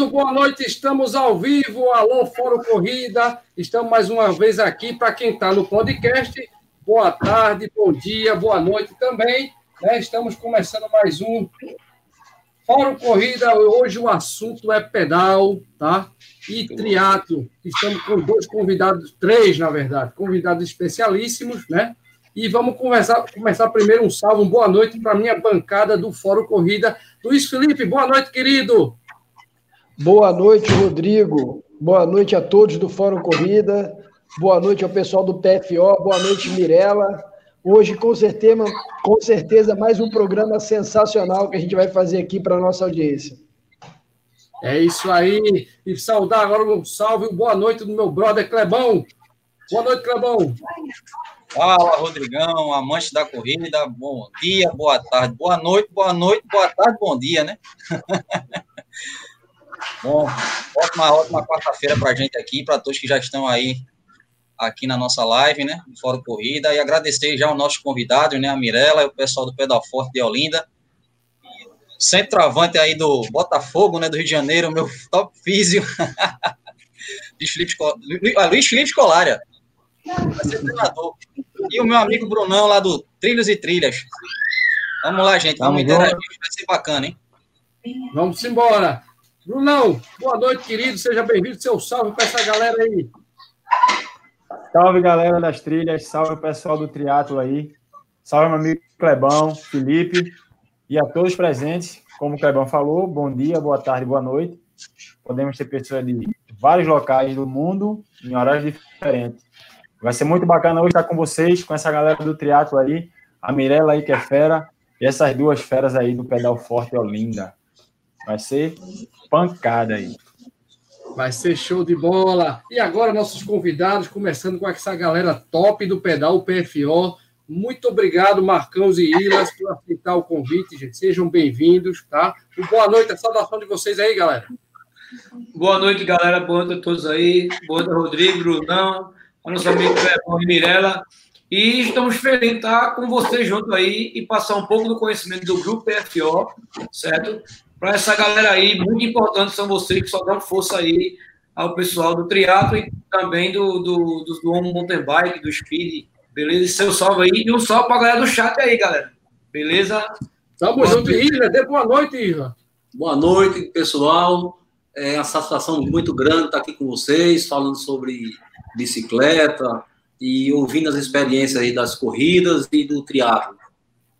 Muito boa noite, estamos ao vivo. Alô, Fórum Corrida. Estamos mais uma vez aqui para quem está no podcast. Boa tarde, bom dia, boa noite também. Né? Estamos começando mais um Fórum Corrida. Hoje o assunto é pedal, tá? E triatlo. Estamos com dois convidados, três, na verdade, convidados especialíssimos, né? E vamos conversar, começar primeiro um salve, uma boa noite para a minha bancada do Fórum Corrida. Luiz Felipe, boa noite, querido. Boa noite, Rodrigo. Boa noite a todos do Fórum Corrida. Boa noite ao pessoal do PFO. Boa noite, Mirella. Hoje, com certeza, com certeza, mais um programa sensacional que a gente vai fazer aqui para a nossa audiência. É isso aí. E saudar agora um salve, boa noite do meu brother Clebão. Boa noite, Clebão. Fala, Rodrigão, amante da corrida, bom dia, boa tarde, boa noite, boa noite, boa tarde, bom dia, né? bom, ótima, ótima quarta-feira para a gente aqui, para todos que já estão aí aqui na nossa live, né, Fora Corrida, e agradecer já aos nossos convidados, né, a Mirella e o pessoal do Pedal Forte de Olinda, centroavante aí do Botafogo, né, do Rio de Janeiro, meu top físio, Luiz Felipe, Luiz Felipe Colária, vai ser treinador. E o meu amigo Brunão lá do Trilhos e Trilhas. Vamos lá, gente. Vamos, vamos interagir. Vai ser bacana, hein? Vamos embora. Brunão, boa noite, querido. Seja bem-vindo. Seu salve para essa galera aí. Salve, galera das trilhas. Salve, pessoal do triatlo aí. Salve, meu amigo Clebão, Felipe e a todos presentes. Como o Clebão falou, bom dia, boa tarde, boa noite. Podemos ter pessoas de vários locais do mundo em horários diferentes. Vai ser muito bacana hoje estar com vocês, com essa galera do triatlo aí, a Mirella aí que é fera, e essas duas feras aí do Pedal Forte Olinda. Vai ser pancada aí. Vai ser show de bola. E agora nossos convidados, começando com essa galera top do pedal, o PFO. Muito obrigado, Marcão e Ilas, por aceitar o convite, gente. Sejam bem-vindos, tá? E boa noite, a saudação de vocês aí, galera. Boa noite, galera. Boa noite a todos aí. Boa noite, Rodrigo, Brunão, a nossa amiga Mirella. E estamos felizes de estar com vocês junto aí e passar um pouco do conhecimento do grupo PFO, certo? Para essa galera aí, muito importante são vocês que só dão força aí ao pessoal do triatlo e também do, do, do, do mountain bike, do speed, beleza? E seu salve aí e um salve para a galera do chat aí, galera. Beleza? Tamo junto, Isla. Dê boa noite, Isla. Boa noite, pessoal. É uma satisfação muito grande estar aqui com vocês, falando sobre bicicleta e ouvindo as experiências aí das corridas e do triatlo.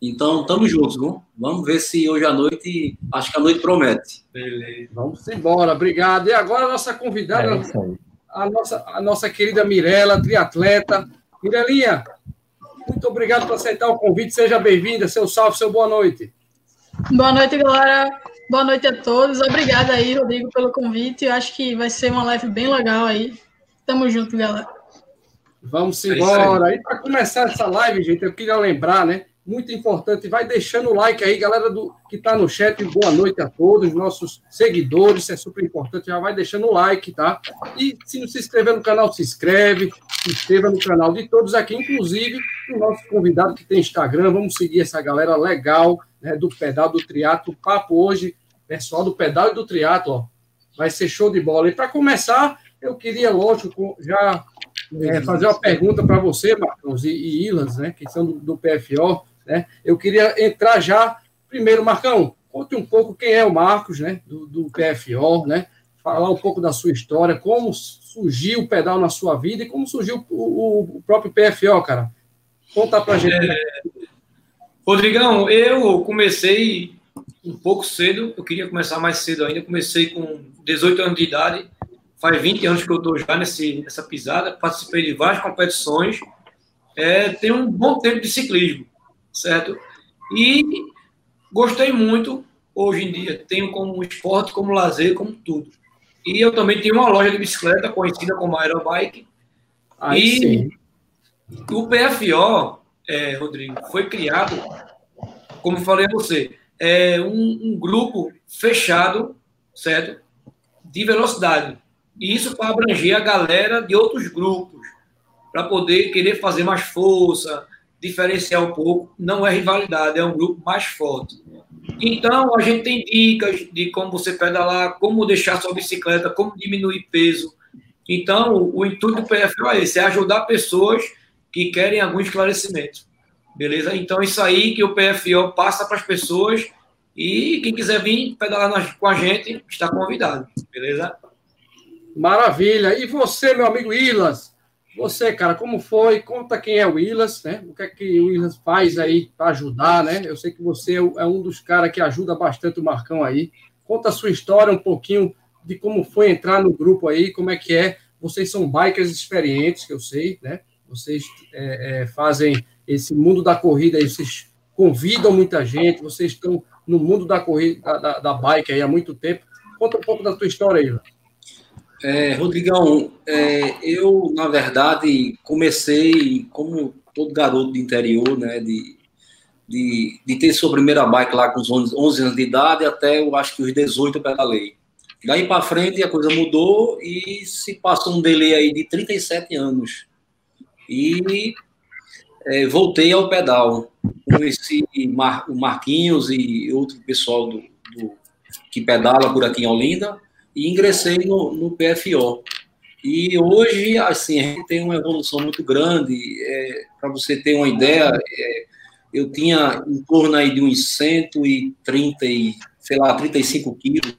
Então, estamos juntos, viu? Vamos ver se hoje à noite, acho que a noite promete. Beleza. Vamos embora, obrigado. E agora a nossa convidada, é a, nossa, a nossa querida Mirella, triatleta. Mirelinha, muito obrigado por aceitar o convite, seja bem-vinda, seu salve, seu boa noite. Boa noite, galera. Boa noite a todos. Obrigada aí, Rodrigo, pelo convite. Eu acho que vai ser uma live bem legal aí. Tamo junto, galera. Vamos é embora. É e para começar essa live, gente, eu queria lembrar, né? Muito importante, vai deixando o like aí, galera do que está no chat. Boa noite a todos, nossos seguidores, isso é super importante. Já vai deixando o like, tá? E se não se inscrever no canal, se inscreve, se inscreva no canal de todos aqui, inclusive o nosso convidado que tem Instagram. Vamos seguir essa galera legal, né? Do pedal do triatlo. Papo hoje, pessoal do pedal e do triatlo, ó. Vai ser show de bola. E para começar, eu queria, lógico, já é, fazer uma pergunta para você, Marcos, e, e Ilans, né, que são do, do, PFO. Né? Eu queria entrar já. Primeiro, Marcão, conte um pouco quem é o Marcos, né, do, do PFO, né? Falar um pouco da sua história, como surgiu o pedal na sua vida e como surgiu o, o, próprio PFO, cara. Conta para gente. É, Rodrigão, eu comecei um pouco cedo, eu queria começar mais cedo ainda, comecei com 18 anos de idade, faz 20 anos que eu estou já nesse, nessa pisada, participei de várias competições, é, tenho um bom tempo de ciclismo, certo? E gostei muito, hoje em dia, tenho como esporte, como lazer, como tudo. E eu também tenho uma loja de bicicleta conhecida como Aerobike. Aí, e sim. o PFO, é, Rodrigo, foi criado, como falei a você, é um, um grupo fechado, certo? De velocidade. E isso para abranger a galera de outros grupos, para poder querer fazer mais força, diferenciar um pouco. Não é rivalidade, é um grupo mais forte. Então, a gente tem dicas de como você pedalar, como deixar sua bicicleta, como diminuir peso. Então, o, intuito do PFO é esse, é ajudar pessoas que querem algum esclarecimento. Beleza? Então, isso aí que o PFO passa para as pessoas e quem quiser vir pedalar com a gente está convidado. Beleza? Maravilha. E você, meu amigo Ilas? Você, cara, como foi? Conta quem é o Willas, né? O que é que o Willas faz aí para ajudar, né? Eu sei que você é um dos caras que ajuda bastante o Marcão aí. Conta a sua história um pouquinho de como foi entrar no grupo aí, como é que é. Vocês são bikers experientes, que eu sei, né? Vocês é, é, fazem esse mundo da corrida aí, vocês convidam muita gente, vocês estão no mundo da corrida, da, da bike aí há muito tempo. Conta um pouco da tua história aí, é, Rodrigão, é, eu, na verdade, comecei como todo garoto de interior, né, de, de, de ter sua primeira bike lá com os 11, 11 anos de idade até, eu acho que os 18 eu pedalei. Daí para frente a coisa mudou e se passou um delay aí de 37 anos. E é, voltei ao pedal. Conheci Mar, o Marquinhos e outro pessoal do, do, que pedala por aqui em Olinda e ingressei no, no PFO. E hoje, assim, a gente tem uma evolução muito grande. É, Para você ter uma ideia, é, eu tinha em torno aí de uns 130 e, sei lá, 35 quilos.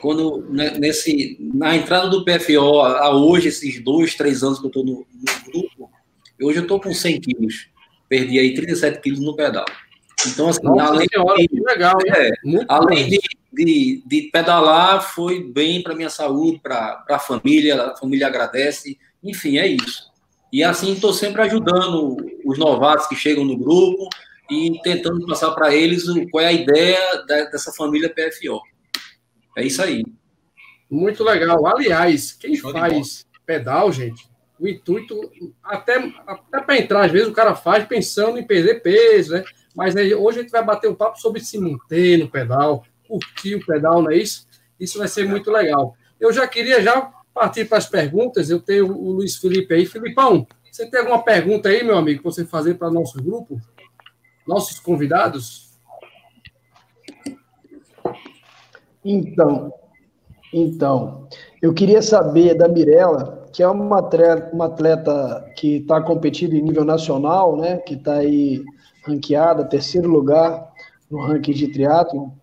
Quando, né, nesse, na entrada do PFO, a hoje, esses dois, três anos que eu estou no, no, grupo, hoje eu estou com 100 quilos. Perdi aí 37 quilos no pedal. Então, assim, Nossa além, senhora, de, legal, é, além de, de, de pedalar foi bem para minha saúde, para a família, a família agradece, enfim, é isso. E assim estou sempre ajudando os novatos que chegam no grupo e tentando passar para eles qual é a ideia dessa família PFO. É isso aí. Muito legal. Aliás, quem Show faz pedal, gente, o intuito, até, até para entrar, às vezes o cara faz pensando em perder peso, né? Mas aí, hoje a gente vai bater um papo sobre se manter no pedal, curtir o pedal, não é isso? Isso vai ser muito legal. Eu já queria já partir para as perguntas. Eu tenho o Luiz Felipe aí. Filipão, você tem alguma pergunta aí, meu amigo, para você fazer para nosso grupo? Nossos convidados? Então, então, eu queria saber da Mirella, que é uma atleta, uma atleta que está competindo em nível nacional, né? Que está aí ranqueada, terceiro lugar no ranking de triatlo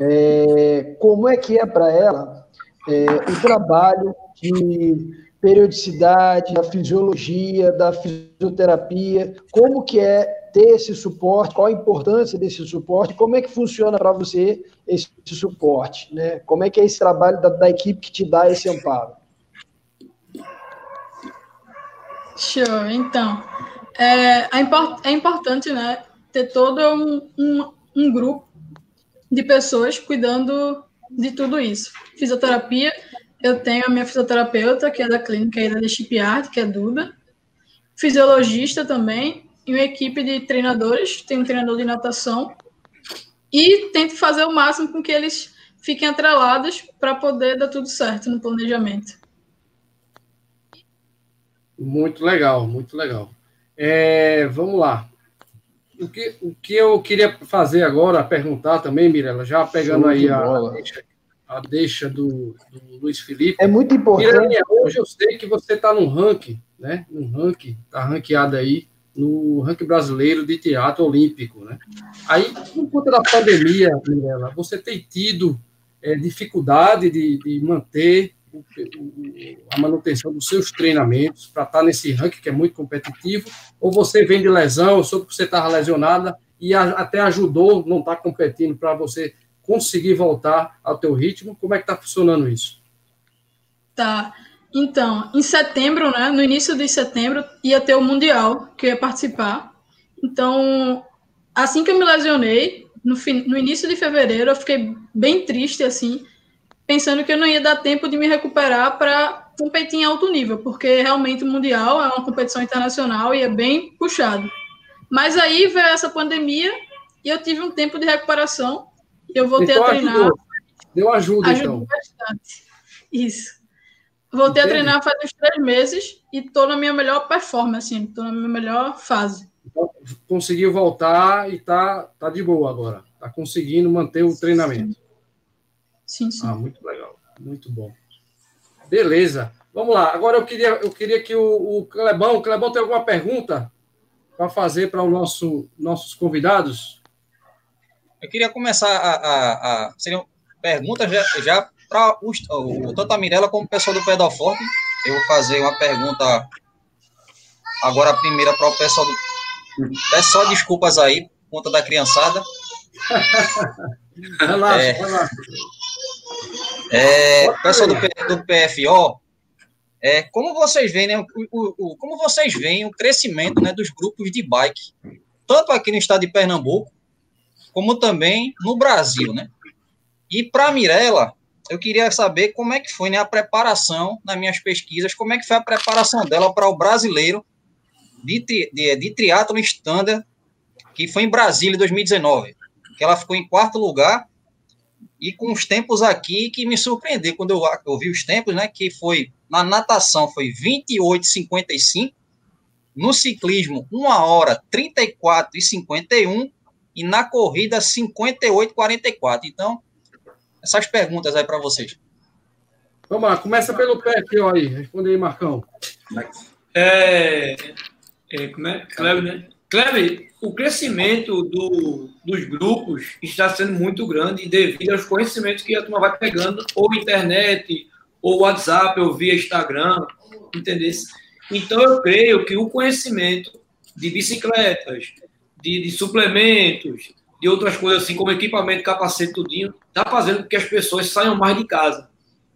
é, como é que é para ela é, o trabalho de periodicidade, da fisiologia, da fisioterapia, como que é ter esse suporte, qual a importância desse suporte, como é que funciona para você esse suporte, né? Como é que é esse trabalho da, da equipe que te dá esse amparo? Show, então, é, é, é importante, né, ter todo um, um, um grupo de pessoas cuidando de tudo isso. Fisioterapia, eu tenho a minha fisioterapeuta, que é da clínica aí da Art, que é Duda. Fisiologista também, e uma equipe de treinadores, tem um treinador de natação. E tento fazer o máximo com que eles fiquem atrelados para poder dar tudo certo no planejamento. Muito legal, muito legal. É, vamos lá o que, o que eu queria fazer agora, perguntar também, Mirella, já pegando aí a, a, deixa, a deixa do, do, Luiz Felipe. É muito importante. Mirella, hoje eu sei que você está no ranking, né? No ranking, está ranqueado aí no ranking brasileiro de teatro olímpico, né? Aí, por conta da pandemia, Mirella, você tem tido é, dificuldade de, de manter a manutenção dos seus treinamentos para estar tá nesse ranking que é muito competitivo, ou você vem de lesão, ou soube que você estava lesionada e a, até ajudou não estar tá competindo para você conseguir voltar ao teu ritmo? Como é que está funcionando isso? Tá. Então, em setembro, né, no início de setembro, ia ter o Mundial, que eu ia participar. Então, assim que eu me lesionei, no, no início de fevereiro, eu fiquei bem triste, assim, pensando que eu não ia dar tempo de me recuperar para competir em alto nível, porque realmente o Mundial é uma competição internacional e é bem puxado. Mas aí veio essa pandemia e eu tive um tempo de recuperação e eu voltei então, a treinar. Ajudou. Deu ajuda, ajudou então. bastante. Isso. Voltei Entendi. a treinar faz uns três meses e estou na minha melhor performance, estou na minha melhor fase. Então, conseguiu voltar e tá, tá de boa agora. Tá conseguindo manter o treinamento. Sim, sim. Ah, muito legal. Muito bom. Beleza. Vamos lá. Agora eu queria, eu queria que o, o Clebão, o Clebão tem alguma pergunta para fazer para os nosso, nossos convidados? Eu queria começar a. a, a seriam perguntas já, já para tanto a Mirella como o pessoal do Pedal Forte. Eu vou fazer uma pergunta agora a primeira para o pessoal do. Peço só desculpas aí, por conta da criançada. relaxa, é, relaxa. É, pessoal do, do PFO, é, como vocês veem, né, o, o, o, como vocês veem o crescimento né, dos grupos de bike, tanto aqui no estado de Pernambuco, como também no Brasil, né? E para a Mirella, eu queria saber como é que foi né, a preparação nas minhas pesquisas, como é que foi a preparação dela para o brasileiro de, de, de triatlo standard, que foi em Brasília em 2019, que ela ficou em quarto lugar e com os tempos aqui que me surpreendeu quando eu, eu vi os tempos, né? Que foi na natação foi 28,55, no ciclismo 1 hora 34 e 51 e na corrida 58,44. Então, essas perguntas aí para vocês. Vamos lá, começa pelo pé aqui, ó, aí. Responde aí, Marcão. É, é, como é? Cleber, né? Cleber, o crescimento do, dos grupos está sendo muito grande devido aos conhecimentos que a turma vai pegando, ou internet, ou WhatsApp, ou via Instagram, entendeu? Então, eu creio que o conhecimento de bicicletas, de, de suplementos, de outras coisas assim, como equipamento, capacete, tudinho, está fazendo com que as pessoas saiam mais de casa.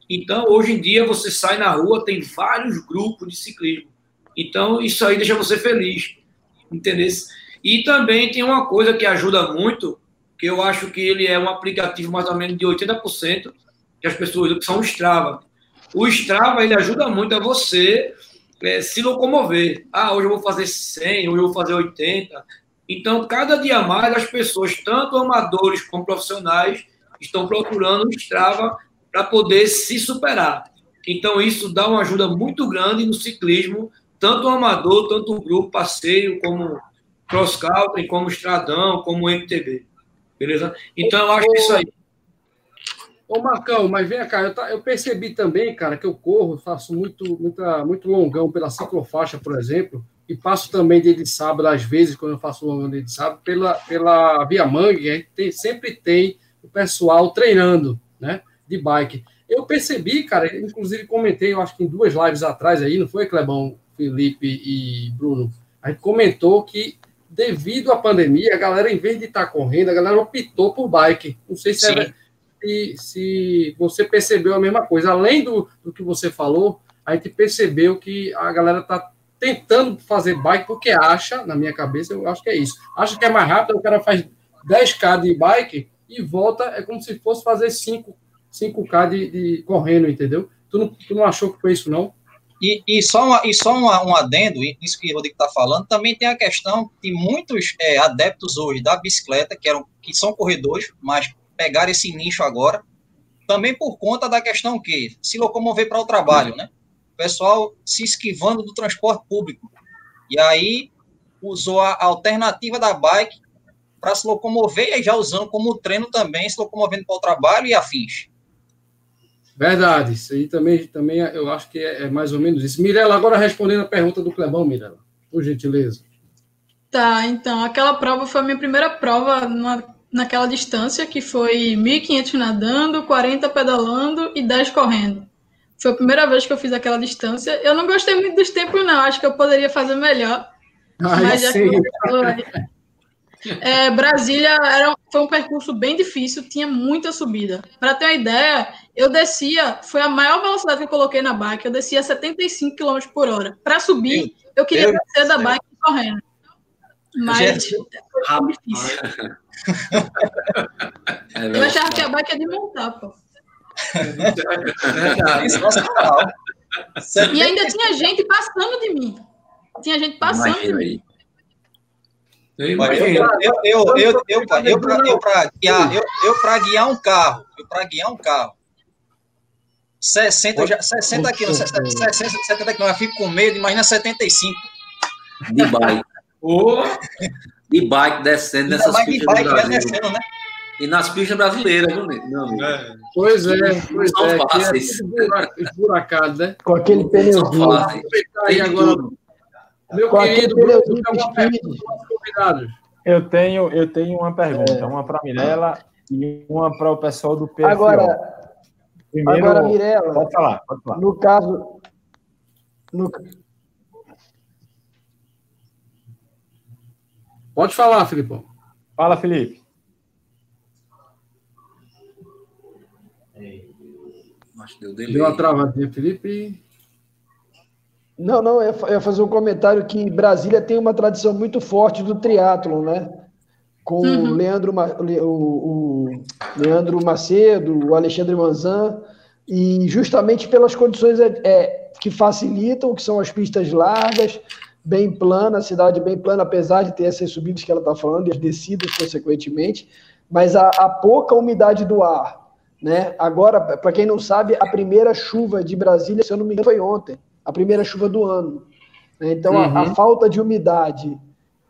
Então, hoje em dia, você sai na rua, tem vários grupos de ciclismo. Então, isso aí deixa você feliz entendeu? E também tem uma coisa que ajuda muito, que eu acho que ele é um aplicativo mais ou menos de 80%, que as pessoas usam, que são o Strava. O Strava, ele ajuda muito a você é, se locomover. Ah, hoje eu vou fazer 100, hoje eu vou fazer 80. Então, cada dia mais, as pessoas, tanto amadores como profissionais, estão procurando o Strava para poder se superar. Então, isso dá uma ajuda muito grande no ciclismo, tanto o amador, tanto o grupo, passeio, como cross country, como estradão, como MTB. Beleza? Então eu acho que isso aí. Ô, Marcão, mas vem cá, eu, tá, eu, percebi também, cara, que eu corro, faço muito, muita, muito longão pela ciclofaixa, por exemplo, e passo também dia de sábado, às vezes, quando eu faço longão dia de sábado, pela, pela Via Mangue, tem, sempre tem o pessoal treinando, né, de bike. Eu percebi, cara, inclusive comentei, eu acho que em duas lives atrás aí, não foi, Clebão? Felipe e Bruno, a gente comentou que devido à pandemia, a galera, em vez de estar tá correndo, a galera optou por bike. Não sei se, era, se, se, você percebeu a mesma coisa. Além do, do que você falou, a gente percebeu que a galera está tentando fazer bike porque acha, na minha cabeça, eu acho que é isso. Acha que é mais rápido, o cara faz 10K de bike e volta, é como se fosse fazer 5, 5K de, de correndo, entendeu? Tu não, tu não achou que foi isso, não? E, e só, uma, e só uma, um adendo, isso que o Rodrigo está falando, também tem a questão de muitos é, adeptos hoje da bicicleta, que, eram, que são corredores, mas pegaram esse nicho agora, também por conta da questão que se locomover para o trabalho, né? O pessoal se esquivando do transporte público. E aí usou a alternativa da bike para se locomover e já usando como treino também, se locomovendo para o trabalho e afins. Verdade, isso aí também, também eu acho que é, é mais ou menos isso. Mirela, agora respondendo a pergunta do Clebão, Mirela, por gentileza. Tá, então, aquela prova foi a minha primeira prova na, naquela distância, que foi 1.500 nadando, 40 pedalando e 10 correndo. Foi a primeira vez que eu fiz aquela distância. Eu não gostei muito dos tempos, não. Acho que eu poderia fazer melhor. Ah, mas já que é, Brasília era, foi um percurso bem difícil, tinha muita subida. Para ter uma ideia, eu descia, foi a maior velocidade que eu coloquei na bike, eu descia 75 km por hora. Para subir, eu queria descer da bike correndo. Mas foi difícil. É eu achava que a bike ia de montar, pô. e ainda tinha gente passando de mim. Tinha gente passando de mim. Eu, eu, eu, eu, para guiar, eu, eu para guiar um carro, eu para guiar um carro, 60, já, 60 quilos, 60, 70 quilos, eu fico com medo, imagina 75. De bike. Oh. De bike descendo nessas de bike descendo, né? e nas pistas brasileiras, viu, meu amigo? É. Pois é, pois São é. fáceis. É né? Com aquele pneuzinho. fáceis. Aí agora, tudo. Meu Com querido, Bruno, tem pergunta convidados. Eu tenho, eu tenho uma pergunta, uma para Mirella e uma para o pessoal do PFO. Agora, Primeiro, agora, Mirella, pode falar, pode falar. no caso. No, Pode falar, Filipão. Fala, Felipe. Acho que deu. Deu uma travadinha, Felipe. Não, não, eu ia ia fazer um comentário que Brasília tem uma tradição muito forte do triatlon, né? Com o, Leandro, o, o Leandro Macedo, o Alexandre Manzan, e justamente pelas condições é, é, que facilitam, que são as pistas largas, bem plana, a cidade bem plana, apesar de ter essas subidas que ela está falando, e as descidas, consequentemente, mas a, a pouca umidade do ar, né? Agora, para quem não sabe, a primeira chuva de Brasília, se eu não me engano, foi ontem a primeira chuva do ano. né? Então, a- a, Uhum. falta de umidade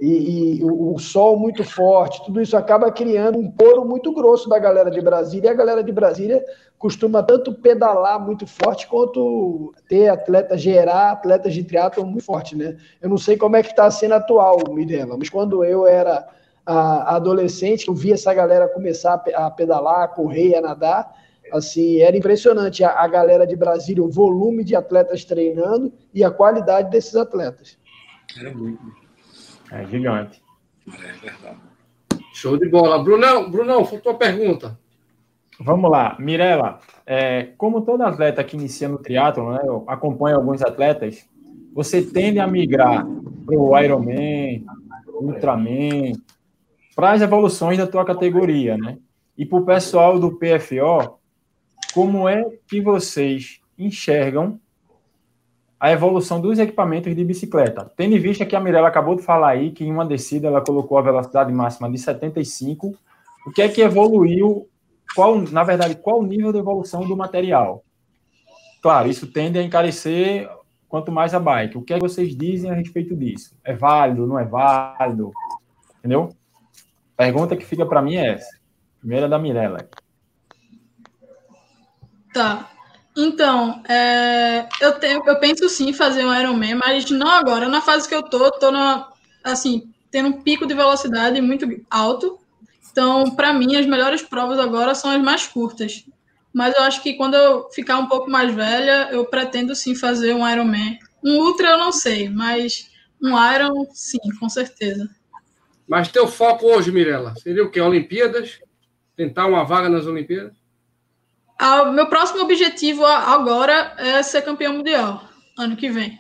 e, e o, o sol muito forte, tudo isso acaba criando um poro muito grosso da galera de Brasília. E a galera de Brasília costuma tanto pedalar muito forte quanto ter atletas, gerar atletas de triatlo muito forte, né? Eu não sei como é que está sendo atual, Mirella, mas quando eu era a- adolescente, eu vi essa galera começar a a pedalar, a correr, a nadar, assim, era impressionante a, a galera de Brasília, o volume de atletas treinando e a qualidade desses atletas. Era muito. É gigante. É verdade. Show de bola. Brunão, Brunão, faltou a pergunta. Vamos lá, Mirella, é, como todo atleta que inicia no triatlo, né, eu acompanho alguns atletas, você tende a migrar para o Ironman, Ultraman, para as evoluções da tua categoria, né? E para o pessoal do PFO, como é que vocês enxergam a evolução dos equipamentos de bicicleta? Tendo em vista que a Mirella acabou de falar aí que em uma descida ela colocou a velocidade máxima de 75, o que é que evoluiu qual, na verdade, qual o nível de evolução do material? Claro, isso tende a encarecer quanto mais a bike. O que é que vocês dizem a respeito disso? É válido, não é válido? Entendeu? Pergunta que fica para mim é essa. Primeira da Mirella. Tá. Então, é, eu, tenho, eu penso sim fazer um Ironman, mas não agora. Na fase que eu tô, tô na, assim, tendo um pico de velocidade muito alto. Então, para mim, as melhores provas agora são as mais curtas. Mas eu acho que quando eu ficar um pouco mais velha, eu pretendo sim fazer um Ironman. Um Ultra eu não sei, mas um Iron, sim, com certeza. Mas teu foco hoje, Mirella, seria o quê? Olimpíadas? Tentar uma vaga nas Olimpíadas? Ah, meu próximo objetivo a- agora é ser campeão mundial, ano que vem.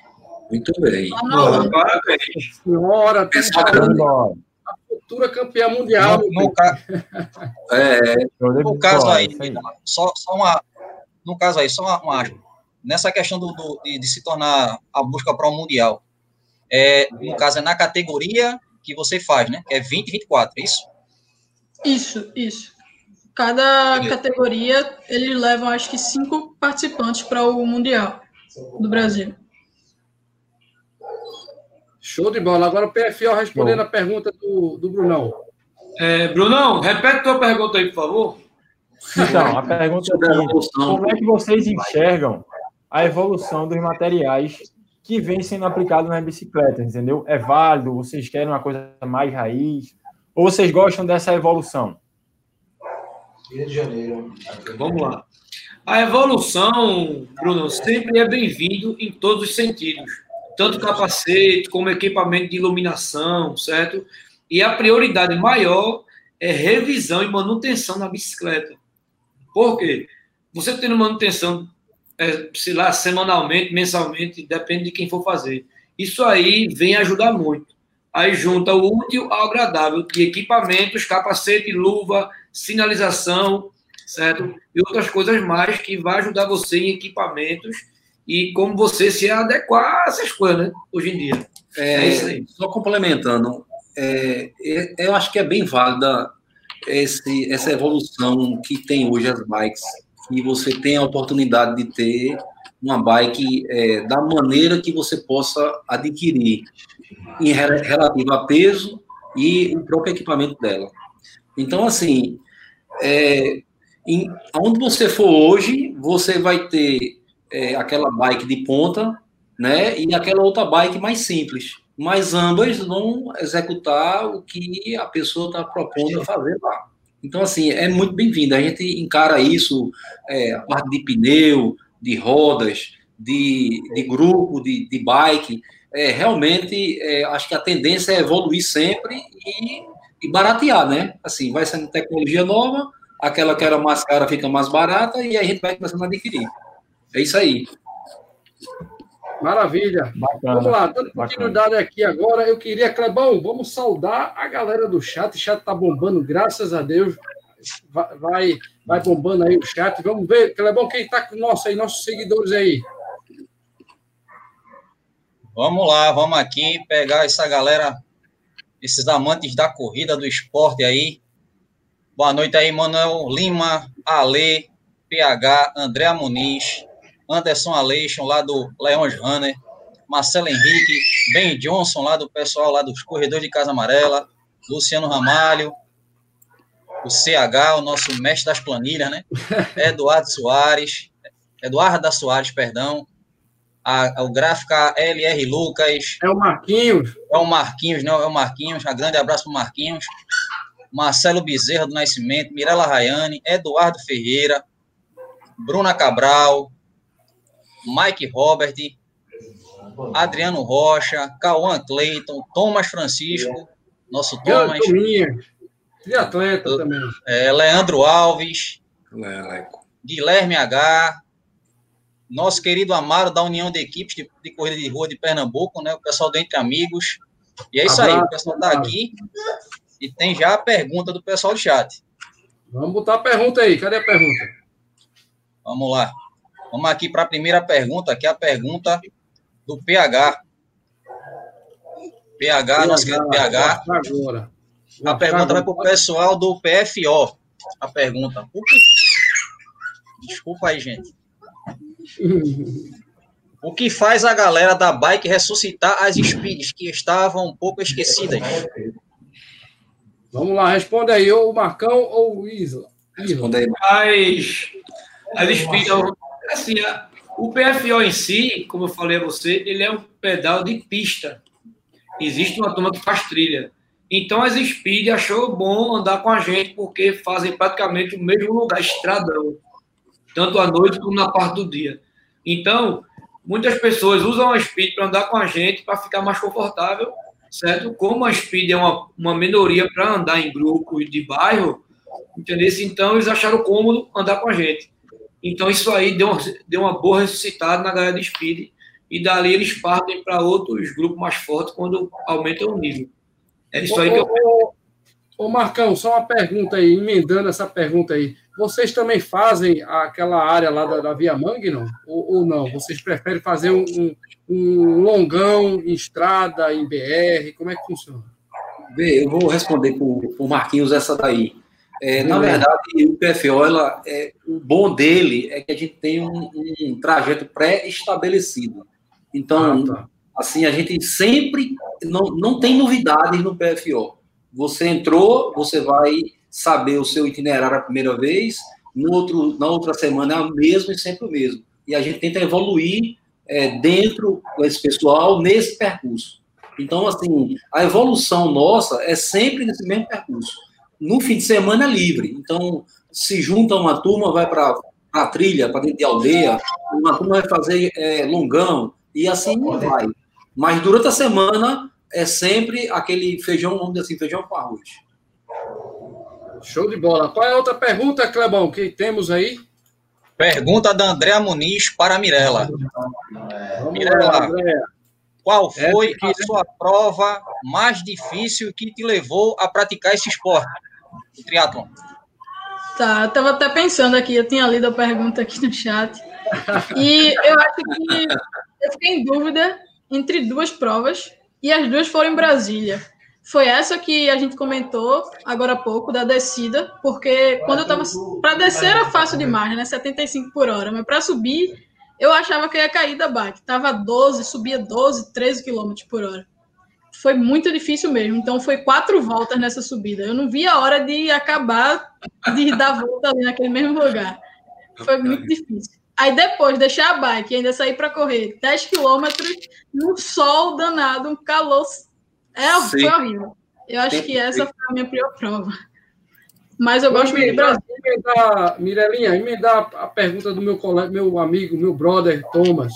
Muito bem. Holanda. Parabéns. Senhora, tá Pessoal, falando Vambora. futura campeã mundial. No, no ca- É, de no caso aí, só, só uma. No caso aí, só uma, uma. Nessa questão do, do- de, de se tornar a busca para o Mundial. É, no caso, é na categoria que você faz, né? Que é 20 e 24, é isso? Isso, isso. Cada categoria, eles levam acho que cinco participantes para o Mundial do Brasil. Show de bola. Agora o PFO respondendo a pergunta do, do Brunão. É, Brunão, repete tua pergunta aí, por favor. Então, a pergunta é como é que vocês enxergam a evolução dos materiais que vem sendo aplicado nas bicicletas, entendeu? É válido? Vocês querem uma coisa mais raiz? Ou vocês gostam dessa evolução? Rio de Janeiro. Vamos lá. A evolução, Bruno, sempre é bem-vindo em todos os sentidos. Tanto capacete como equipamento de iluminação, certo? E a prioridade maior é revisão e manutenção na bicicleta. Por quê? Você tendo manutenção, é, sei lá, semanalmente, mensalmente, depende de quem for fazer. Isso aí vem ajudar muito. Aí junta o útil ao agradável de equipamentos, capacete, luva, sinalização, certo? E outras coisas mais que vai ajudar você em equipamentos e como você se adequar a essas coisas, né? Hoje em dia. É, É isso aí. Só complementando, é, é- eu acho que é bem válida esse, essa evolução que tem hoje as bikes, que você tem a oportunidade de ter uma bike é, da maneira que você possa adquirir, em re- relativo a peso e o próprio equipamento dela. Então, assim, é, em, onde você for hoje, você vai ter é, aquela bike de ponta, né? E aquela outra bike mais simples. Mas ambas vão executar o que a pessoa está propondo fazer lá. Então, assim, é muito bem-vindo. A gente encara isso, é, a parte de pneu, de rodas, de, de grupo, de, de bike. É, realmente, é, acho que a tendência é evoluir sempre e, e baratear, né? Assim, vai sendo tecnologia nova, aquela que era mais cara fica mais barata e a gente vai começando a adquirir. É isso aí. Maravilha. Bacana, vamos lá, dando continuidade aqui agora, eu queria, Clebão, vamos saudar a galera do chat. O chat tá bombando, graças a Deus. Vai, vai bombando aí o chat. Vamos ver, Clebão, quem tá com nós aí, nossos seguidores aí. Vamos lá, vamos aqui pegar essa galera, esses amantes da corrida, do esporte aí. Boa noite aí, Manuel Lima, Ale, PH, André Muniz, Anderson Aleixo, lá do Leões Runner, Marcelo Henrique, Ben Johnson, lá do pessoal lá dos Corredores de Casa Amarela, Luciano Ramalho, o CH, o nosso mestre das planilhas, né? Eduardo Soares, Eduardo da Soares, perdão, a, o gráfica LR Lucas. É o Marquinhos. É o Marquinhos, não, é o Marquinhos. Um grande abraço para o Marquinhos. Marcelo Bezerra do Nascimento, Mirela Rayane, Eduardo Ferreira, Bruna Cabral, Mike Robert, Adriano Rocha, Cauã Cleiton, Thomas Francisco, nosso Thomas. Triatleta também. É, Leandro Alves, Guilherme H, nosso querido Amaro da União de Equipes de, de, Corrida de Rua de Pernambuco, né? O pessoal do Entre Amigos. E é isso Abraço, aí, o pessoal está aqui e tem já a pergunta do pessoal do chat. Vamos botar a pergunta aí, cadê a pergunta? Vamos lá. Vamos aqui para a primeira pergunta, que é a pergunta do PH. PH, nosso querido PH. Agora. A pergunta vai para o pessoal do PFO. A pergunta. Desculpa aí, gente. O que faz a galera da bike ressuscitar as speeds que estavam um pouco esquecidas? Vamos lá, responde aí, ou o Marcão ou o Isla. Responde aí. As, as speeds, assim, o PFO em si, como eu falei a você, ele é um pedal de pista. Existe uma turma que faz trilha. Então, as Speed achou bom andar com a gente, porque fazem praticamente o mesmo lugar, estradão. Tanto à noite como na parte do dia. Então, muitas pessoas usam a Speed para andar com a gente, para ficar mais confortável, certo? Como a Speed é uma, uma minoria para andar em grupos de bairro, entendeu? Então, eles acharam cômodo andar com a gente. Então, isso aí deu, deu uma boa ressuscitada na galera de Speed, e dali eles partem para outros grupos mais fortes quando aumentam o nível. É isso aí que eu. Ô, Marcão, só uma pergunta aí, emendando essa pergunta aí. Vocês também fazem aquela área lá da, da Via Mangue, não? Ou, ou, não? Vocês preferem fazer um, um, um, longão em estrada, em BR? Como é que funciona? Vê, eu vou responder para o Marquinhos essa daí. É, na verdade, o PFO, ela, é, o bom dele é que a gente tem um, um trajeto pré-estabelecido. Então, ah, tá. assim, a gente sempre não, não tem novidades no PFO. Você entrou, você vai saber o seu itinerário a primeira vez, no outro, na outra semana é o mesmo e sempre o mesmo. E a gente tenta evoluir é, dentro desse pessoal nesse percurso. Então, assim, a evolução nossa é sempre nesse mesmo percurso. No fim de semana é livre. Então, se junta uma turma, vai para a trilha, para dentro de aldeia, uma turma vai fazer é, longão, e assim vai. Mas durante a semana é sempre aquele feijão, vamos dizer assim, feijão com arroz. Show de bola. Qual é a outra pergunta, Clebão, que temos aí? Pergunta da Andréa Muniz para a Mirella. Mirella, qual é, foi a sua prova mais difícil que te levou a praticar esse esporte, o triatlon? Tá, eu tava até pensando aqui, eu tinha lido a pergunta aqui no chat. E eu acho que eu fiquei em dúvida entre duas provas e as duas foram em Brasília. Foi essa que a gente comentou agora há pouco, da descida, porque quando eu tava. Para descer era fácil demais, né? 75 por hora, mas para subir eu achava que ia cair da bike. Tava 12, subia 12, 13 km por hora. foi muito difícil mesmo. Então, foi quatro voltas nessa subida. Eu não vi a hora de acabar de dar volta ali naquele mesmo lugar. Foi muito difícil. Aí depois, deixar a bike e ainda sair para correr 10 quilômetros no sol danado, um calor. É, foi horrível. Eu acho que essa foi a minha pior prova. Mas eu gosto muito de Brasil. Emendar, Mirelinha, emendar a pergunta do meu colega, meu amigo, meu brother Thomas.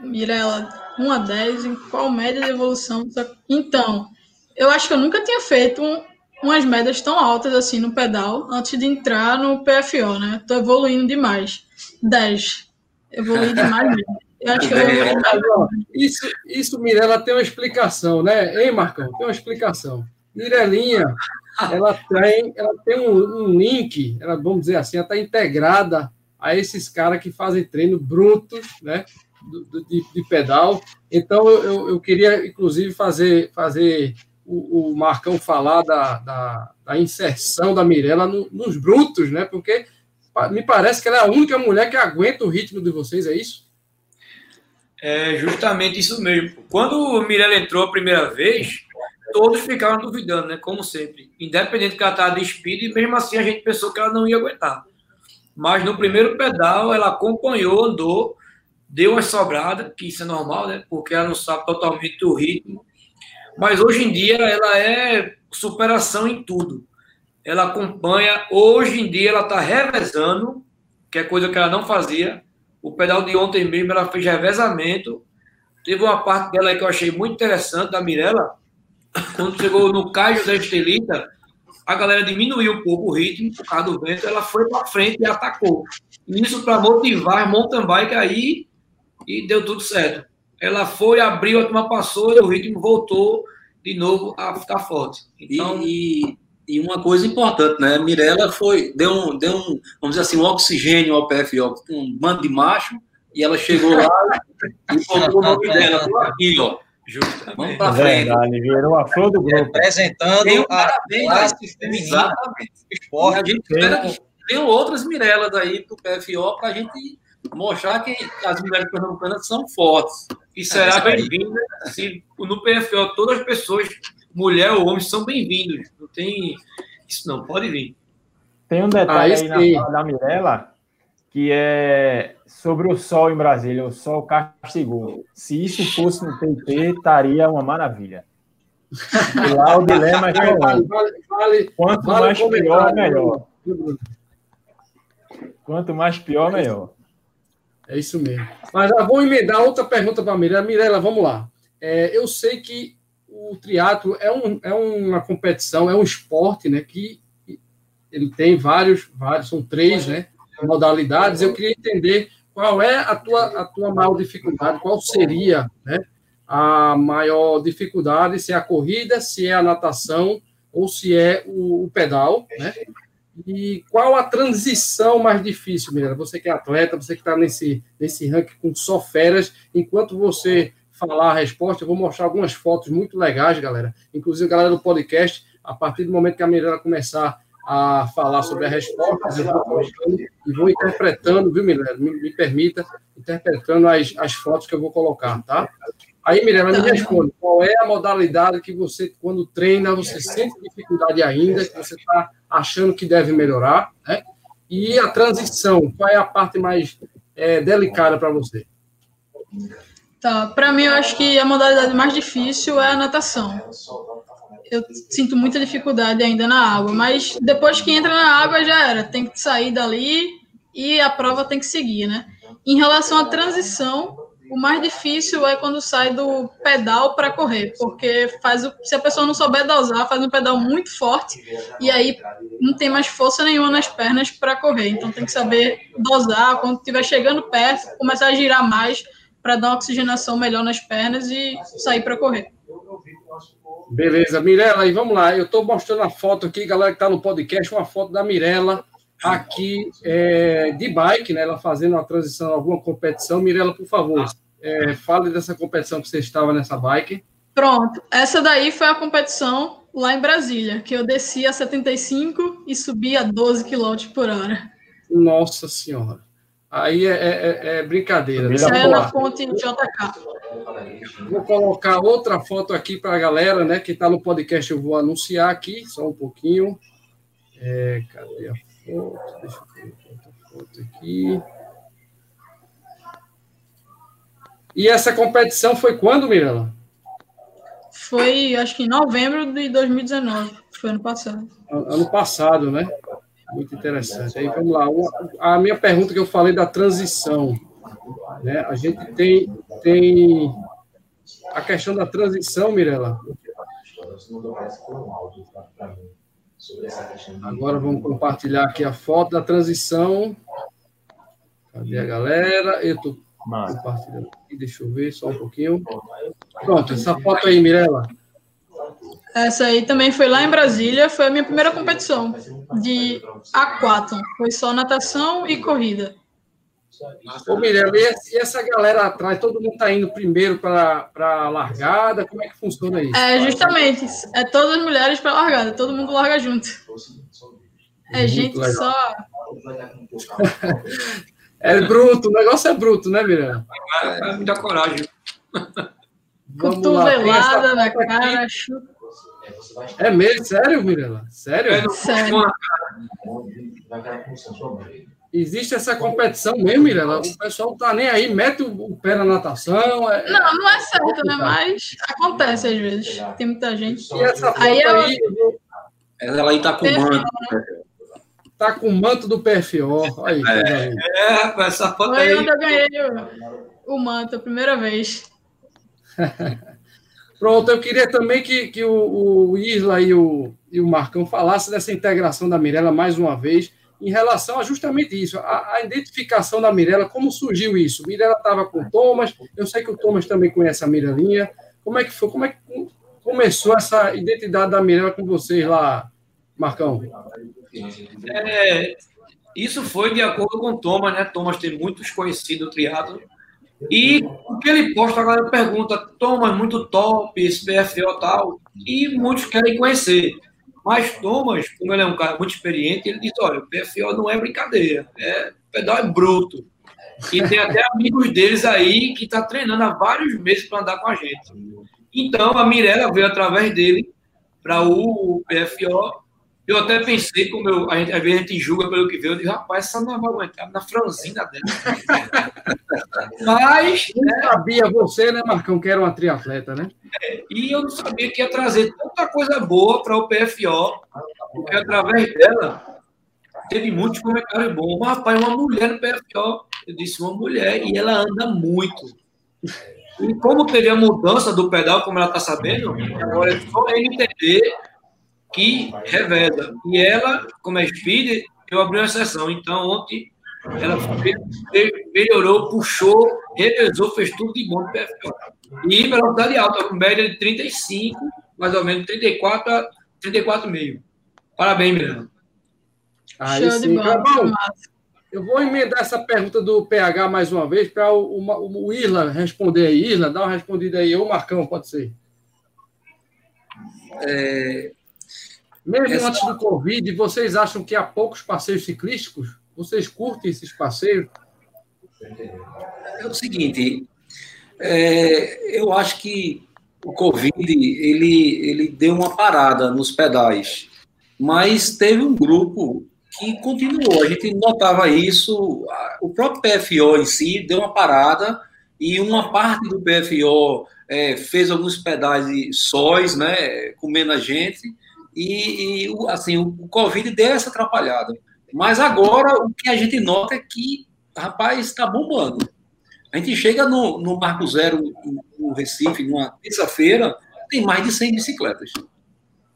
Mirela, 1 a 10, em qual média de evolução? Então, eu acho que eu nunca tinha feito um, umas médias tão altas assim no pedal antes de entrar no PFO, né? Tô evoluindo demais. 10. Evolui demais mesmo. Eu acho que eu Isso, isso, Mirela, tem uma explicação, né? Hein, Marcão? Tem uma explicação. Mirelinha, ela tem, ela tem um, um link, ela, vamos dizer assim, ela está integrada a esses caras que fazem treino brutos, né? de, de, pedal. Então, eu, eu queria, inclusive, fazer, fazer o, o Marcão falar da, da, da inserção da Mirella no, nos brutos, né? Porque me parece que ela é a única mulher que aguenta o ritmo de vocês, é isso? É justamente isso mesmo. Quando o Mirella entrou a primeira vez, todos ficaram duvidando, né? Como sempre. Independente que ela estava de speed, mesmo assim a gente pensou que ela não ia aguentar. Mas no primeiro pedal, ela acompanhou, andou, deu uma sobrada, que isso é normal, né? Porque ela não sabe totalmente o ritmo. Mas hoje em dia ela é superação em tudo. Ela acompanha, hoje em dia ela está revezando, que é coisa que ela não fazia. O pedal de ontem mesmo ela fez revezamento. Teve uma parte dela que eu achei muito interessante, da Mirella. Quando chegou no Caio da Estelita, a galera diminuiu um pouco o ritmo por causa do vento, ela foi para frente e atacou. Isso para motivar mountain bike aí e deu tudo certo. Ela foi, abriu, a turma passou e o ritmo voltou de novo a ficar forte. Então... E, e, e uma coisa importante, né? Mirella foi, deu um, deu um, vamos dizer assim, um oxigênio ao PFO, um bando de macho, e ela chegou lá e colocou o nome dela aqui, ó. Justamente. Vamos para frente. Verdade, virou a flor do grupo. Representando um a classe feminina. Exatamente. Esporte. E a gente espera que tenham outras Mirelas aí do PFO para a gente mostrar que as mulheres pernambucanas são fortes. E será bem-vinda se no PFO todas as pessoas, mulher ou homem, são bem-vindos. Não tem isso não, pode vir. Tem um detalhe ah, aí na fala da Mirella que é sobre o sol em Brasília. O sol castigou. Se isso fosse no PT, estaria uma maravilha. E lá o dilema é que vale, vale, quanto vale mais pior, melhor. Quanto mais pior, melhor. É isso mesmo. Mas já vou emendar outra pergunta para a Mirella. Mirella, vamos lá. É, eu sei que o triatlo é, um, é uma competição, é um esporte, né? Que ele tem vários, vários, são três, né? Modalidades. Eu queria entender qual é a tua, a tua maior dificuldade, qual seria, né? A maior dificuldade, se é a corrida, se é a natação ou se é o, o pedal, né? E qual a transição mais difícil, Mirella? Você que é atleta, você que está nesse, nesse ranking com só feras, enquanto você falar a resposta, eu vou mostrar algumas fotos muito legais, galera. Inclusive, galera do podcast, a partir do momento que a Mirella começar a falar sobre a resposta, eu vou e vou interpretando, viu, Mirella? Me, me, permita, interpretando as, as fotos que eu vou colocar, tá? Aí, Mirella, me responde, qual é a modalidade que você, quando treina, você sente dificuldade ainda, que você está achando que deve melhorar, né? E a transição, qual é a parte mais é, delicada para você? Tá, para mim eu acho que a modalidade mais difícil é a natação. Eu sinto muita dificuldade ainda na água, mas depois que entra na água já era, tem que sair dali e a prova tem que seguir, né? Em relação à transição, o mais difícil é quando sai do pedal para correr, porque faz o, se a pessoa não souber dosar, faz um pedal muito forte e aí não tem mais força nenhuma nas pernas para correr. Então tem que saber dosar quando estiver chegando perto, começar a girar mais para dar uma oxigenação melhor nas pernas e sair para correr. Beleza, Mirela, e vamos lá. Eu estou mostrando a foto aqui, galera que está no podcast, uma foto da Mirela aqui é, de bike, né? Ela fazendo uma transição, alguma competição. Mirela, por favor, é, fale dessa competição que você estava nessa bike. Pronto, essa daí foi a competição lá em Brasília, que eu desci a 75 e subi a 12 km por hora. Nossa Senhora. Aí é, é, é brincadeira. Isso é na ponte JK. Vou colocar outra foto aqui para a galera, né? Que está no podcast, eu vou anunciar aqui, só um pouquinho. É, cadê a foto? Deixa eu colocar outra foto aqui. E essa competição foi quando, Mirela? Foi, acho que em novembro de 2019. Foi ano passado. Ano passado, né? Muito interessante. Aí vamos lá. A minha pergunta que eu falei da transição. Né? A gente tem, tem a questão da transição, Mirela. Agora vamos compartilhar aqui a foto da transição. Cadê a galera? Eu estou compartilhando aqui, deixa eu ver só um pouquinho. Pronto, essa foto aí, Mirela. Essa aí também foi lá em Brasília, foi a minha primeira competição de aquatlon. Foi só natação e corrida. Ô, Mirella, e essa galera atrás, todo mundo está indo primeiro para a largada? Como é que funciona isso? É, justamente. É todas as mulheres para a largada, todo mundo larga junto. É Muito gente legal. só. É bruto, o negócio é bruto, né, Mirella? É, é muita coragem. Cotovelada na cara, chuta. É mesmo? Sério, Mirella? Sério? É, Sério. Existe essa competição mesmo, Mirella? O pessoal não tá nem aí, mete o pé na natação. É... Não, não é certo, né? Mas acontece às vezes. Tem muita gente. E essa foto aí, aí ela aí tá com o manto. Tá com o manto do PFO. Aí, é, é, rapaz, essa foto Foi aí. onde eu ganhei o, o manto, a primeira vez. Pronto, eu queria também que, que o, o Isla e o, e o Marcão falassem dessa integração da Mirella mais uma vez, em relação a justamente isso, a, a identificação da Mirella, como surgiu isso? Mirella estava com o Thomas, eu sei que o Thomas também conhece a Mirelinha. Como é que foi? Como é que começou essa identidade da Mirella com vocês lá, Marcão? É, isso foi de acordo com Thomas, né? Thomas tem muitos conhecidos do e o que ele posta, a galera pergunta, Thomas, muito top, esse PFO tal, e muitos querem conhecer. Mas Thomas, como ele é um cara muito experiente, ele diz, olha, o PFO não é brincadeira, é, o pedal é bruto. E tem até amigos deles aí que tá treinando há vários meses para andar com a gente. Então, a Mirella veio através dele para o PFO eu até pensei, como eu, a gente, às vezes a gente julga pelo que vê, eu digo, rapaz, essa não vai aguentar na franzina dela. Mas. Não né, sabia você, né, Marcão, que era uma triatleta, né? É, e eu não sabia que ia trazer tanta coisa boa para o PFO, porque através dela teve muitos comentários bons. Mas, rapaz, uma mulher no PFO. Eu disse, uma mulher, e ela anda muito. E como teve a mudança do pedal, como ela está sabendo, agora é só ele entender que revela. E ela, como é speed, eu abri uma sessão. Então, ontem, ela melhorou, puxou, revezou, fez tudo de bom no PFO. E velocidade alta, com média de 35, mais ou menos, 34 a 34,5. Parabéns, Miranda. Aí Show sim. de bola. Bom, eu vou emendar essa pergunta do PH mais uma vez para o, o, o Isla responder aí. Isla, dá uma respondida aí. Ou Marcão, pode ser. É, mesmo Essa... antes do Covid, vocês acham que há poucos passeios ciclísticos? Vocês curtem esses passeios? É o seguinte, é, eu acho que o Covid ele, ele deu uma parada nos pedais, mas teve um grupo que continuou. A gente notava isso, o próprio PFO em si deu uma parada e uma parte do PFO é, fez alguns pedais sóis, né, com menos gente, e, e assim, o, Covid deu essa atrapalhada. Mas agora o que a gente nota é que, rapaz, está bombando. A gente chega no, no Marco Zero, no Recife, numa terça-feira, tem mais de 100 bicicletas.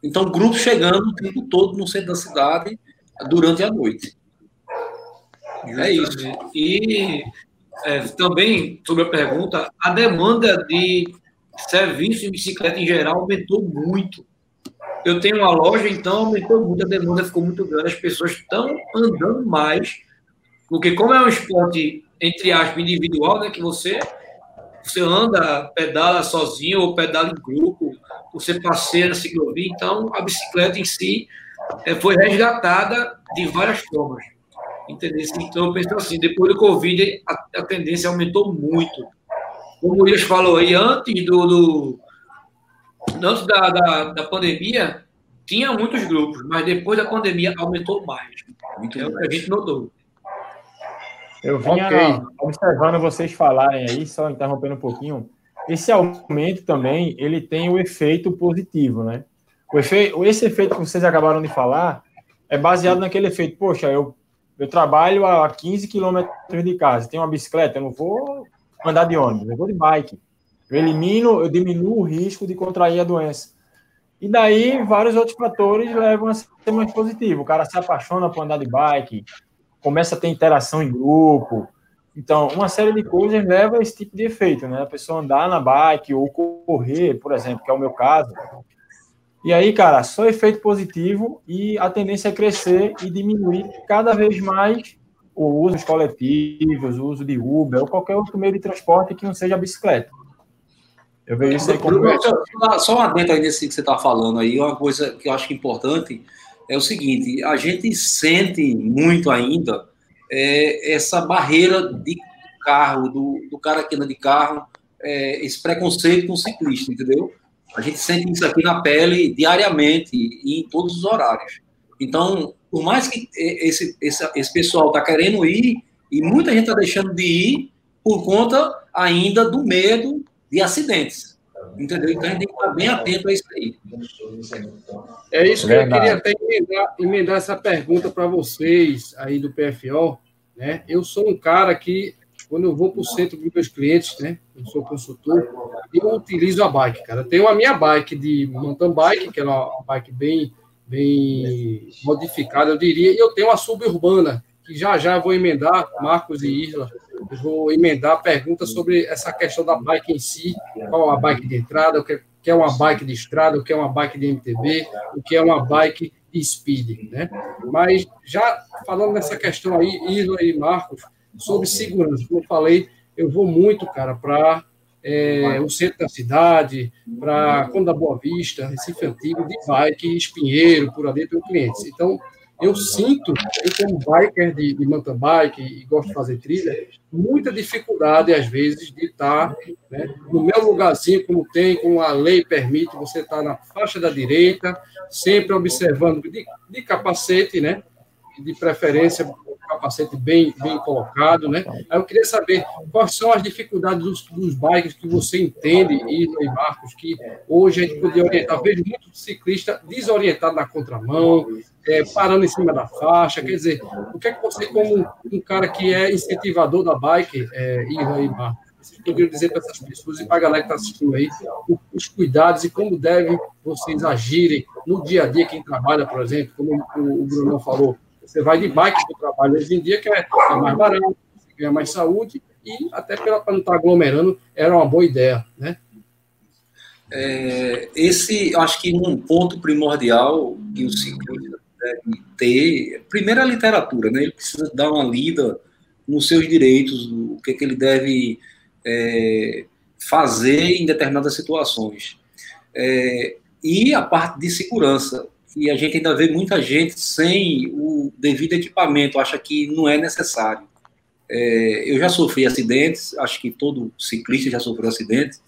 Então, grupos chegando o tempo todo no centro da cidade durante a noite. É isso. E é, também, sobre a pergunta, a demanda de serviço de bicicleta em geral aumentou muito eu tenho uma loja, então aumentou muito, a demanda ficou muito grande, as pessoas estão andando mais, porque como é um esporte, entre aspas, individual, né, que você, você anda, pedala sozinho ou pedala em grupo, você passeia na ciclovia, então a bicicleta em si é, foi resgatada de várias formas. Entendeu? Então eu penso assim, depois do Covid, a, a tendência aumentou muito. como o Willis falou aí, antes do, do antes da, da, da, pandemia, tinha muitos grupos, mas depois da pandemia aumentou mais. Muito é o que a gente notou. Eu vinha okay. observando vocês falarem aí, só interrompendo um pouquinho. Esse aumento também, ele tem o efeito positivo, né? O efeito, esse efeito que vocês acabaram de falar é baseado naquele efeito, poxa, eu, eu trabalho a 15 quilômetros de casa, tenho uma bicicleta, eu não vou andar de ônibus, eu vou de bike. Eu elimino, eu diminuo o risco de contrair a doença. E daí, vários outros fatores levam a ser mais positivo. O cara se apaixona por andar de bike, começa a ter interação em grupo. Então, uma série de coisas leva a esse tipo de efeito, né? A pessoa andar na bike ou correr, por exemplo, que é o meu caso. E aí, cara, só efeito positivo e a tendência é crescer e diminuir cada vez mais o uso dos coletivos, o uso de Uber ou qualquer outro meio de transporte que não seja a bicicleta. Eu vejo isso aí como. Só um adentro aí nesse que você está falando aí, uma coisa que eu acho que é importante é o seguinte: a gente sente muito ainda é, essa barreira de carro, do, do cara que anda de carro, é, esse preconceito com o ciclista, entendeu? A gente sente isso aqui na pele diariamente e em todos os horários. Então, por mais que esse, esse, esse pessoal está querendo ir, e muita gente está deixando de ir por conta ainda do medo de acidentes. Entendeu? Então a gente tem que estar bem atento a isso aí. É isso que eu queria até emendar, emendar essa pergunta para vocês aí do PFO. Né? Eu sou um cara que, quando eu vou para o centro dos meus clientes, né? eu sou consultor, eu utilizo a bike, cara. Eu tenho a minha bike de mountain bike, que é uma bike bem, bem modificada, eu diria, e eu tenho uma suburbana, já já vou emendar, Marcos e Isla, vou emendar perguntas sobre essa questão da bike em si, qual uma bike de entrada, o que é uma bike de estrada, o que é uma bike de MTB, o que é uma bike de speed, né? Mas já falando nessa questão aí, Isla e Marcos, sobre segurança, como eu falei, eu vou muito, cara, para é, o centro da cidade, para Conda Boa Vista, Recife Antigo, de bike, Espinheiro, por ali, tenho clientes. Então, eu sinto, eu como biker de, de mountain bike e gosto de fazer trilha, muita dificuldade, às vezes, de estar né, no meu lugarzinho, como tem, como a lei permite, você estar na faixa da direita, sempre observando de, de capacete, né? De preferência, capacete bem, bem colocado, né? Aí eu queria saber quais são as dificuldades dos, dos bikes que você entende, Isla e Marcos, que hoje a gente poderia orientar. Vejo muito ciclista desorientado na contramão, é, parando em cima da faixa. Quer dizer, o que é que você, como um cara que é incentivador da bike, é, Isla e Marcos, poderiam dizer para essas pessoas e para a galera que está assistindo aí os cuidados e como devem vocês agirem no dia a dia, quem trabalha, por exemplo, como o Bruno falou, você vai de bike para o trabalho hoje em dia, que é, é mais barato, você ganha mais saúde e até para não estar tá aglomerando, era uma boa ideia, né? É, esse, acho que um ponto primordial que o ciclista deve ter, primeiro a literatura, né? Ele precisa dar uma lida nos seus direitos, o que, é que ele deve é, fazer em determinadas situações. É, e a parte de segurança e a gente ainda vê muita gente sem o devido equipamento, acha que não é necessário. É, eu já sofri acidentes, acho que todo ciclista já sofreu acidentes,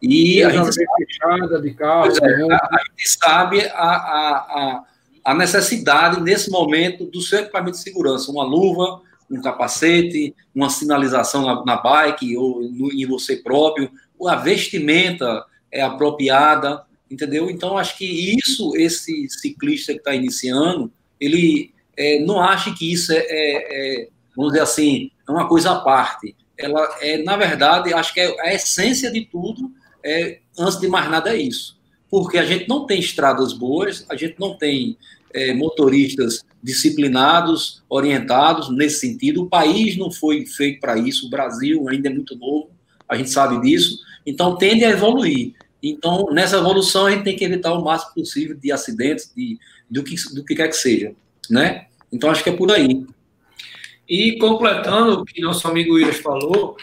e a gente, sabe, fechada de carro, é, né? a, a, gente sabe a, a, a, necessidade, nesse momento, do seu equipamento de segurança, uma luva, um capacete, uma sinalização na, na bike ou no, em você próprio, a vestimenta é apropriada, entendeu? Então, acho que isso, esse ciclista que está iniciando, ele é, não acha que isso é, é, é, vamos dizer assim, é uma coisa à parte. Ela é, na verdade, acho que é a essência de tudo, é, antes de mais nada, é isso. Porque a gente não tem estradas boas, a gente não tem é, motoristas disciplinados, orientados nesse sentido. O país não foi feito para isso, o Brasil ainda é muito novo, a gente sabe disso, então tende a evoluir. Então, nessa evolução, a gente tem que evitar o máximo possível de acidentes, de, do, que, do que quer que seja, né? Então, acho que é por aí. E completando o que nosso amigo Willis falou,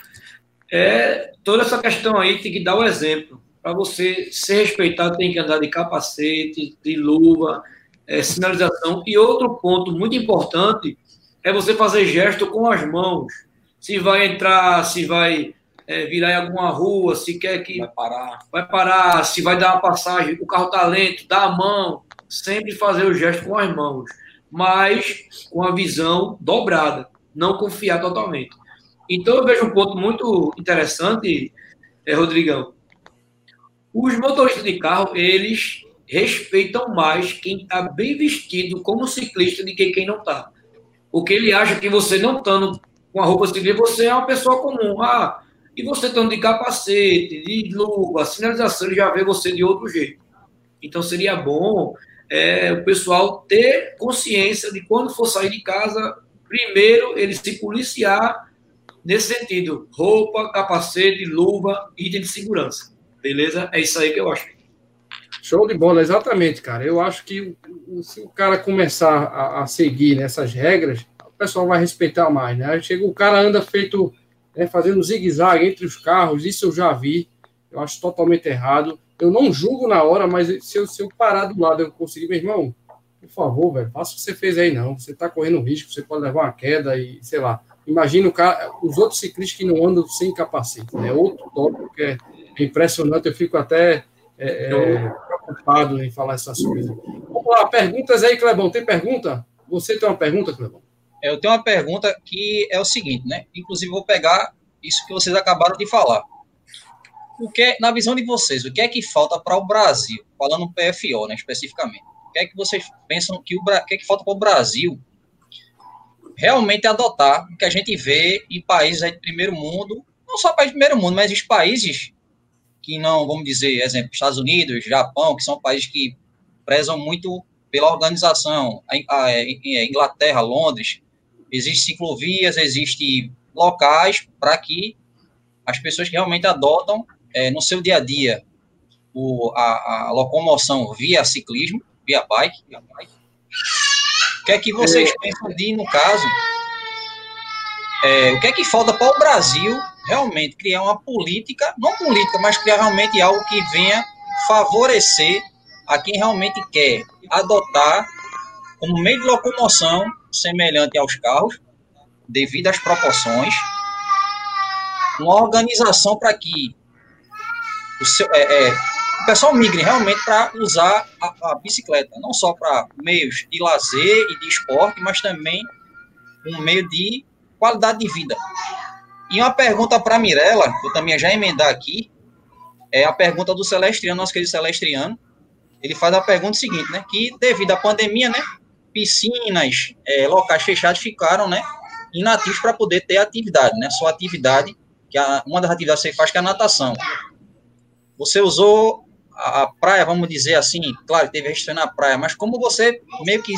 é, toda essa questão aí tem que dar o exemplo. Para você ser respeitado, tem que andar de capacete, de luva, é, sinalização. E outro ponto muito importante é você fazer gesto com as mãos. Se vai entrar, se vai é, virar em alguma rua, se quer que. Vai parar. Vai parar, se vai dar uma passagem, o carro tá lento, dá a mão, sempre fazer o gesto com as mãos, mas com a visão dobrada, não confiar totalmente. Então eu vejo um ponto muito interessante, é, Rodrigão. Os motoristas de carro, eles respeitam mais quem está bem vestido como ciclista do que quem não está. Porque ele acha que você não estando com a roupa ciclista, você é uma pessoa comum. Ah, e você estando de capacete, de luva, sinalização, ele já vê você de outro jeito. Então seria bom é, o pessoal ter consciência de quando for sair de casa, primeiro ele se policiar nesse sentido: roupa, capacete, luva, item de segurança. Beleza? É isso aí que eu acho. Show de bola, exatamente, cara. Eu acho que se o cara começar a, a seguir nessas regras, o pessoal vai respeitar mais, né? Chega o cara anda feito né, fazendo zigue-zague entre os carros, isso eu já vi, eu acho totalmente errado. Eu não julgo na hora, mas se eu, se eu parar do lado eu conseguir, meu irmão, por favor, velho, faça o que você fez aí, não. Você está correndo risco, você pode levar uma queda e, sei lá. Imagina o cara, os outros ciclistas que não andam sem capacete, né? Outro tópico que é impressionante, eu fico até é, é, preocupado em falar essas coisas. Vamos lá, perguntas aí, Clebão. Tem pergunta? Você tem uma pergunta, Clebão? É, eu tenho uma pergunta que é o seguinte, né? Inclusive, vou pegar isso que vocês acabaram de falar. O que, é, na visão de vocês, o que é que falta para o Brasil, falando PFO, né, especificamente? O que é que vocês pensam que o, o que é que falta para o Brasil realmente adotar o que a gente vê em países de primeiro mundo, não só países de primeiro mundo, mas os países que não, vamos dizer, exemplo, Estados Unidos, Japão, que são países que prezam muito pela organização, a, a Inglaterra, Londres, Existem ciclovias, existem locais para que as pessoas que realmente adotam é, no seu dia a dia o, a, a, locomoção via ciclismo, via bike. Via bike. O que é que vocês é. pensam de, no caso, é, o que é que falta para o Brasil realmente criar uma política, não política, mas criar realmente algo que venha favorecer a quem realmente quer adotar como meio de locomoção semelhante aos carros, devido às proporções, uma organização para que o, seu, é, é, o pessoal migre realmente para usar a, a, bicicleta, não só para meios de lazer e de esporte, mas também um meio de qualidade de vida. E uma pergunta para Mirella, que eu também já emendar aqui, é a pergunta do Celestriano, nosso querido Celestriano. Ele faz a pergunta seguinte, né? Que devido à pandemia, né? Piscinas, é, locais fechados ficaram, né, inativos para poder ter atividade, né, sua atividade, que a, uma das atividades que você faz que é a natação. Você usou a, a praia, vamos dizer assim, claro, teve restrição na praia, mas como você meio que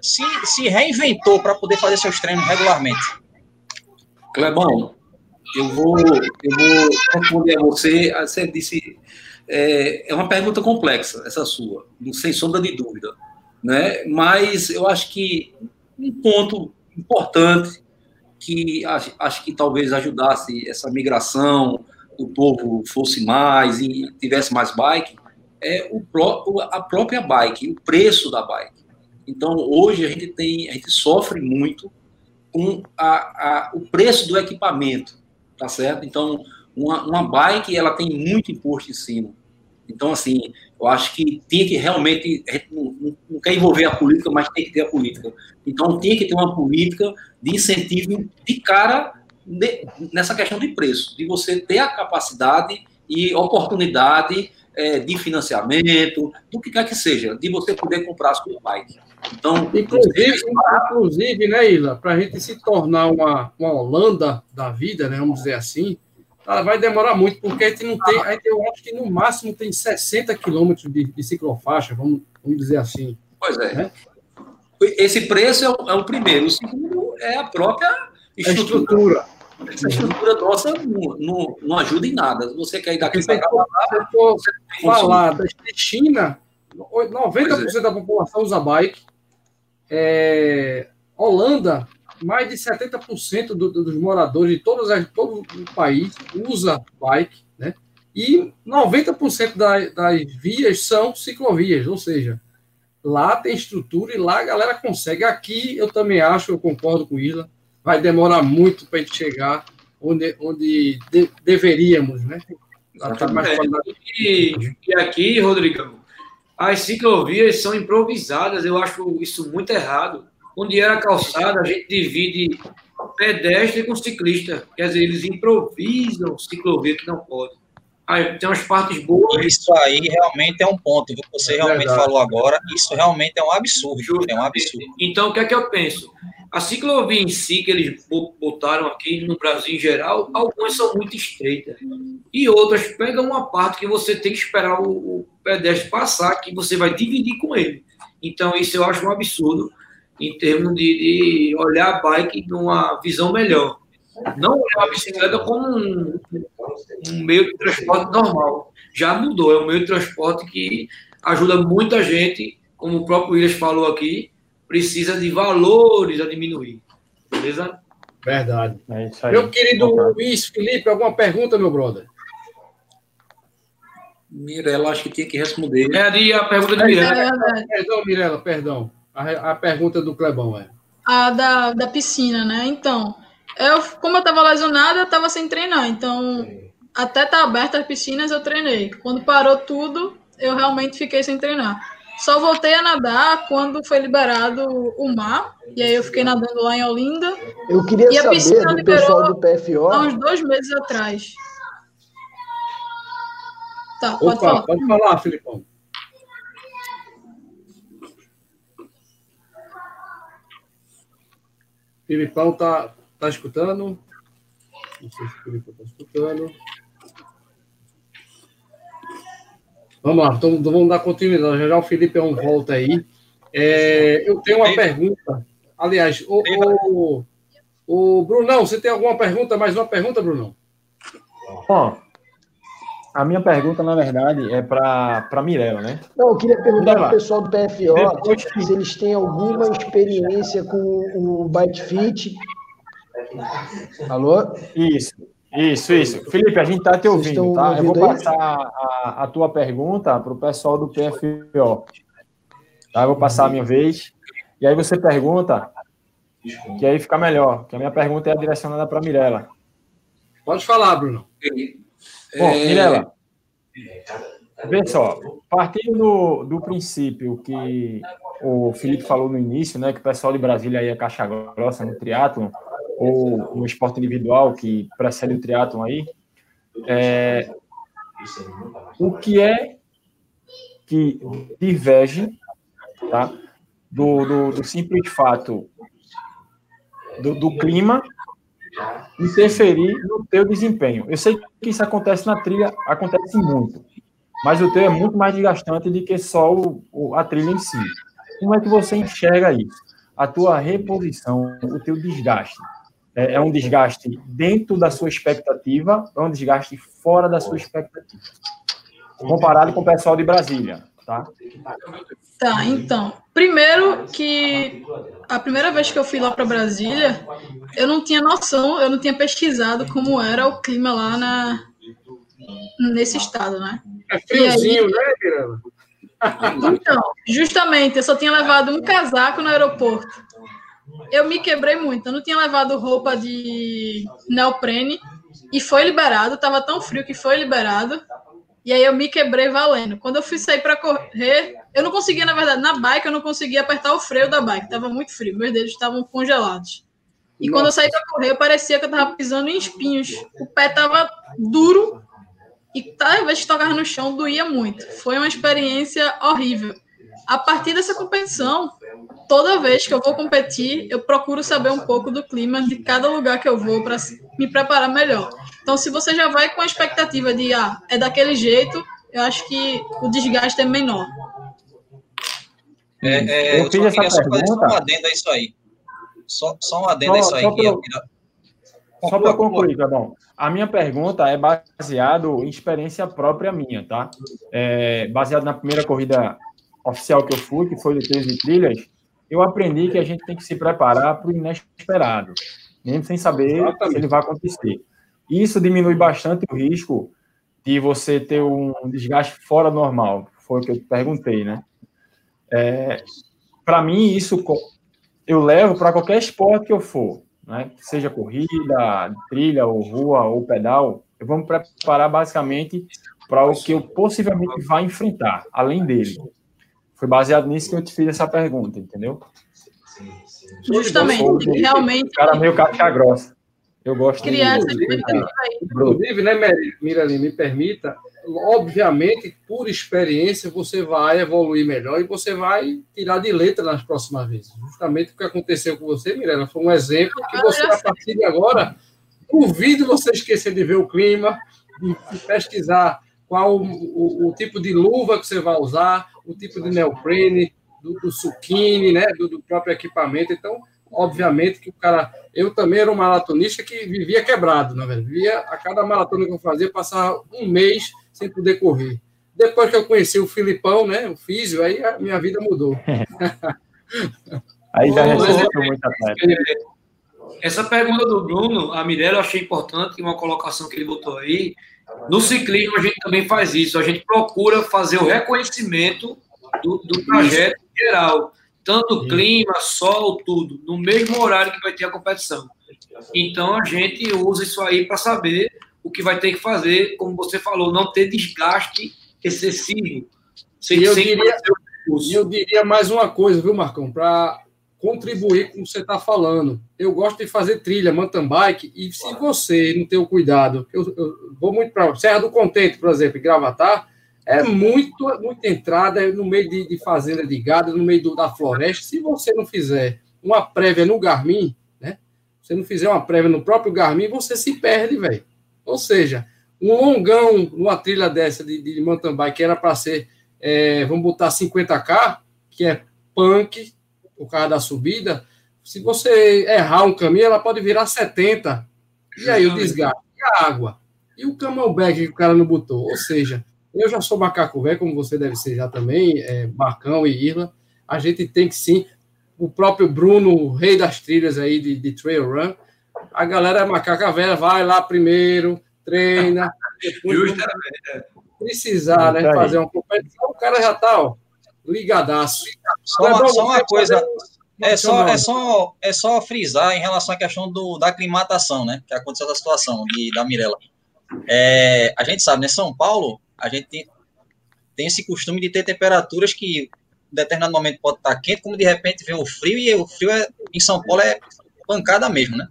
se, se reinventou para poder fazer seus treinos regularmente? Clebão, eu vou, eu vou responder a você, você disse, é, é uma pergunta complexa, essa sua, sem sombra de dúvida né? Mas eu acho que um ponto importante que acho, que talvez ajudasse essa migração, o povo fosse mais e tivesse mais bike, é o próprio, a própria bike, o preço da bike. Então, hoje a gente tem, a gente sofre muito com a, a, o preço do equipamento, tá certo? Então, uma, uma bike, ela tem muito imposto em cima. Então, assim, eu acho que tinha que realmente, não, não quer envolver a política, mas tem que ter a política. Então, tinha que ter uma política de incentivo de cara nessa questão de preço, de você ter a capacidade e oportunidade é, de financiamento, do que quer que seja, de você poder comprar a sua bike. Então, inclusive, inclusive né, Ila, para a gente se tornar uma, uma Holanda da vida, né, vamos dizer assim, ela vai demorar muito, porque a gente não tem, a gente, eu acho que no máximo tem 60 quilômetros de, de ciclofaixa, vamos, vamos dizer assim. Pois é. Né? Esse preço é o, é o, primeiro. O segundo é a própria estrutura. A estrutura. Essa estrutura nossa não, não, não, ajuda em nada. Você quer ir daqui para cá, se for falar da China, 90% é. da população usa bike. É, Holanda, mais de 70% do, do, dos moradores de todos, todo o país usa bike, né? E 90% da, das vias são ciclovias, ou seja, lá tem estrutura e lá a galera consegue. Aqui eu também acho, eu concordo com Isla, vai demorar muito para a gente chegar onde, onde de, deveríamos, né? E, e aqui, Rodrigão, as ciclovias são improvisadas, eu acho isso muito errado. Onde era calçada, a gente divide pedestre com ciclista. Quer dizer, eles improvisam ciclovia que não pode. Aí, tem umas partes boas. Isso aí realmente é um ponto que você é realmente verdade. falou agora. Isso realmente é um absurdo. É um absurdo. Então, o que é que eu penso? A ciclovia em si, que eles botaram aqui no Brasil em geral, algumas são muito estreitas. E outras pegam uma parte que você tem que esperar o, o pedestre passar, que você vai dividir com ele. Então, isso eu acho um absurdo em termos de, de olhar a bike numa visão melhor. Não olhar a bicicleta como um, um meio de transporte normal. Já mudou, é um meio de transporte que ajuda muita gente, como o próprio Williams falou aqui, precisa de valores a diminuir. Beleza? Verdade. É isso aí. Meu querido Luiz Felipe, alguma pergunta, meu brother? Mirela, acho que tinha que responder. É a pergunta de Mirela. É, perdão, Mirela, perdão. A, a, pergunta do Clebão é. A da, da piscina, né? Então, eu, como eu estava lesionada, eu estava sem treinar. Então, até estar tá aberta as piscinas, eu treinei. Quando parou tudo, eu realmente fiquei sem treinar. Só voltei a nadar quando foi liberado o mar. E aí eu fiquei nadando lá em Olinda. Eu queria e saber do pessoal do PFO. Há uns dois meses atrás. Tá, pode Opa, falar. Pode falar, Filipão. Filipão tá, tá escutando? Não sei se o Filipão tá escutando. Vamos lá, então, vamos dar continuidade. Já, já o Felipe é um volta aí. É, eu tenho uma pergunta. Aliás, o, o, o Brunão, você tem alguma pergunta? Mais uma pergunta, Brunão? Bom, a minha pergunta, na verdade, é para a Mirella, né? Não, eu queria perguntar para o pessoal do PFO Depois... se eles têm alguma experiência com o Bike Fit. Alô? Isso. Isso, isso. Felipe, a gente está te ouvindo, tá? Eu vou passar a, a, tua pergunta para o pessoal do PFO. Tá? Eu vou passar a minha vez. E aí você pergunta, que aí fica melhor, que a minha pergunta é direcionada para a Mirella. Pode falar, Bruno. Bom, é... Mirella, vê só, partindo do, do princípio que o Felipe falou no início, né, que o pessoal de Brasília aí é caixa grossa no triatlo ou no esporte individual que precede o triatlon aí, é, o que é que diverge tá, do, do, do simples fato do, do, clima interferir no teu desempenho. Eu sei que isso acontece na trilha, acontece muito, mas o teu é muito mais desgastante do que só o, o, a trilha em si. Como é que você enxerga isso? A tua reposição, o teu desgaste é, é um desgaste dentro da sua expectativa é um desgaste fora da sua expectativa? Comparado com o pessoal de Brasília, tá? Tá, então. Primeiro que a primeira vez que eu fui lá para Brasília, eu não tinha noção, eu não tinha pesquisado como era o clima lá na nesse estado, né? É friozinho, aí, né, Miranda? Então, justamente, eu só tinha levado um casaco no aeroporto eu me quebrei muito. Eu não tinha levado roupa de neoprene e foi liberado. Tava tão frio que foi liberado. E aí eu me quebrei valendo. Quando eu fui sair para correr, eu não conseguia, na verdade, na bike, eu não conseguia apertar o freio da bike. Tava muito frio, meus dedos estavam congelados. E Nossa. quando eu saí para correr, parecia que eu tava pisando em espinhos. O pé tava duro e cada vez que tocava no chão doía muito. Foi uma experiência horrível. A partir dessa competição, toda vez que eu vou competir, eu procuro saber um pouco do clima de cada lugar que eu vou para me preparar melhor. Então, se você já vai com a expectativa de, ah, é daquele jeito, eu acho que o desgaste é menor. É, é, eu, eu fiz essa pergunta. Só um adendo a isso aí. Só, só um adendo só, a isso aí. Só para Só para concluir, tá bom. A minha pergunta é baseada em experiência própria minha, tá? É, baseado na primeira corrida oficial que eu fui, que foi do 13 Trilhas, eu aprendi que a gente tem que se preparar para o inesperado, mesmo sem saber Exatamente. se ele vai acontecer. Isso diminui bastante o risco de você ter um desgaste fora normal, foi o que eu te perguntei, né? É, para mim, isso eu levo para qualquer esporte que eu for, né? seja corrida, trilha, ou rua, ou pedal, eu vou me preparar basicamente para o que eu possivelmente vai enfrentar, além dele. Foi baseado nisso que eu te fiz essa pergunta, entendeu? Justamente, realmente. Cara meio casca grossa. Eu gosto criar de... Inclusive, né, Mirali, me permita, obviamente, por experiência, você vai evoluir melhor e você vai tirar de letra nas próximas vezes. Justamente o que aconteceu com você, Mirella, foi um exemplo que você, a partir de agora, duvido você esquecer de ver o clima, de pesquisar qual o, o, o tipo de luva que você vai usar, o tipo de neoprene, do, do suquine, né, do, do próprio equipamento. Então, obviamente que o cara. Eu também era um maratonista que vivia quebrado, na verdade. Vivia a cada maratona que eu fazia, passar um mês sem poder correr. Depois que eu conheci o Filipão, né, o físio, aí a minha vida mudou. aí já muita Essa pergunta do Bruno, a Mirella, eu achei importante, uma colocação que ele botou aí. No ciclismo, a gente também faz isso. A gente procura fazer o reconhecimento do, do trajeto geral tanto clima, sol, tudo, no mesmo horário que vai ter a competição. Então a gente usa isso aí para saber o que vai ter que fazer, como você falou, não ter desgaste excessivo. Sem, eu, diria, eu diria mais uma coisa, viu, Marcão, para contribuir com o que você está falando. Eu gosto de fazer trilha, mountain bike, e se você não ter o cuidado, eu, eu vou muito para Serra do Contente, por exemplo, em Gravatar, é muito, muita entrada no meio de, de fazenda de gado, no meio do, da floresta. Se você não fizer uma prévia no Garmin, né? Se você não fizer uma prévia no próprio Garmin, você se perde, velho. Ou seja, um longão numa trilha dessa de, de mountain bike que era para ser, é, vamos botar 50k, que é punk, o carro da subida. Se você errar um caminho, ela pode virar 70. E aí o desgaste? E a água? E o camelback que o cara não botou? Ou seja, eu já sou macaco velho, como você deve ser já também, é, Marcão e Irla. A gente tem que sim. O próprio Bruno, o rei das trilhas aí de, de trail run. A galera é macaca velha, vai lá primeiro, treina. Depois, precisar, né, fazer uma competição, o cara já tá, ó, ligadaço. Só, uma, só uma coisa. É só, é, só, é só frisar em relação à questão do, da aclimatação, né? Que aconteceu da situação de, da Mirella. É, a gente sabe, né? São Paulo a gente tem, tem esse costume de ter temperaturas que em determinado momento pode estar quente, como de repente vem o frio, e o frio é, em São Paulo é pancada mesmo, né?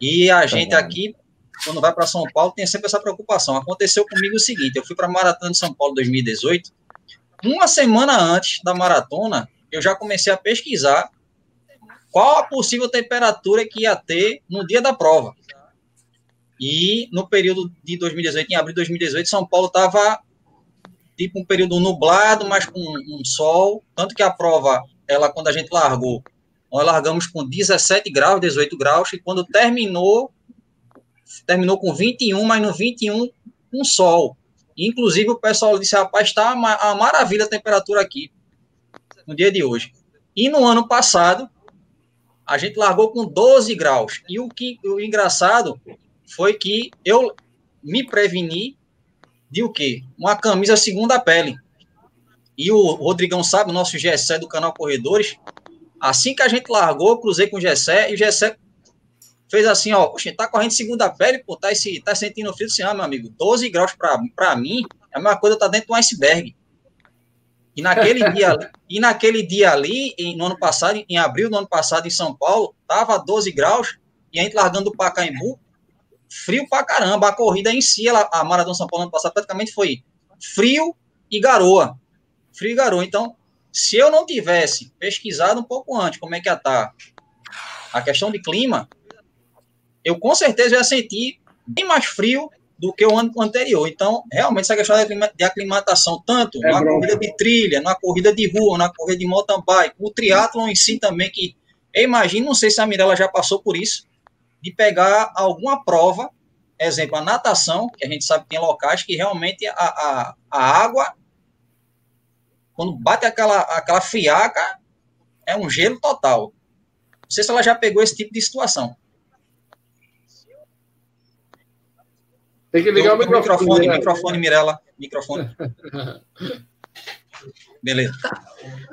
E a tá gente aqui, quando vai para São Paulo, tem sempre essa preocupação. Aconteceu comigo o seguinte: eu fui para a Maratona de São Paulo 2018. Uma semana antes da maratona, eu já comecei a pesquisar qual a possível temperatura que ia ter no dia da prova. E no período de 2018, em abril de 2018, São Paulo estava tipo um período nublado, mas com um sol, tanto que a prova, ela quando a gente largou, nós largamos com 17 graus, 18 graus, e quando terminou, terminou com 21, mas no 21 um sol. Inclusive o pessoal disse, rapaz, está uma, maravilha a temperatura aqui, no dia de hoje. E no ano passado, a gente largou com 12 graus. E o que o engraçado foi que eu me preveni de o quê? Uma camisa segunda pele. E o Rodrigão sabe, o nosso Gessé do canal Corredores, assim que a gente largou, cruzei com o Gessé, e o Gessé fez assim, ó, poxa, tá correndo segunda pele, pô, tá, esse, tá sentindo frio, assim, ah, meu amigo, 12 graus pra, pra mim, é a mesma coisa tá dentro de um iceberg. E naquele dia, e naquele dia ali, em, no ano passado, em abril do ano passado, em São Paulo, tava 12 graus, e a gente largando o Pacaembu, frio pra caramba. A corrida em si, ela, a Maratona São Paulo ano passado praticamente foi frio e garoa. Frio e garoa. Então, se eu não tivesse pesquisado um pouco antes como é que ia estar tá a questão de clima, eu com certeza ia sentir bem mais frio do que o ano anterior. Então, realmente, essa questão de aclimatação, tanto é na bronca. corrida de trilha, na corrida de rua, na corrida de mountain bike, o triatlon em si também, que eu imagino, não sei se a Mirella já passou por isso, de pegar alguma prova, exemplo, a natação, que a gente sabe que tem locais que realmente a, a, a água, quando bate aquela, aquela friaca, é um gelo total. Não sei se ela já pegou esse tipo de situação. Tem que ligar o, microfone. Microfone, né? microfone, Mirella. Microfone. Beleza.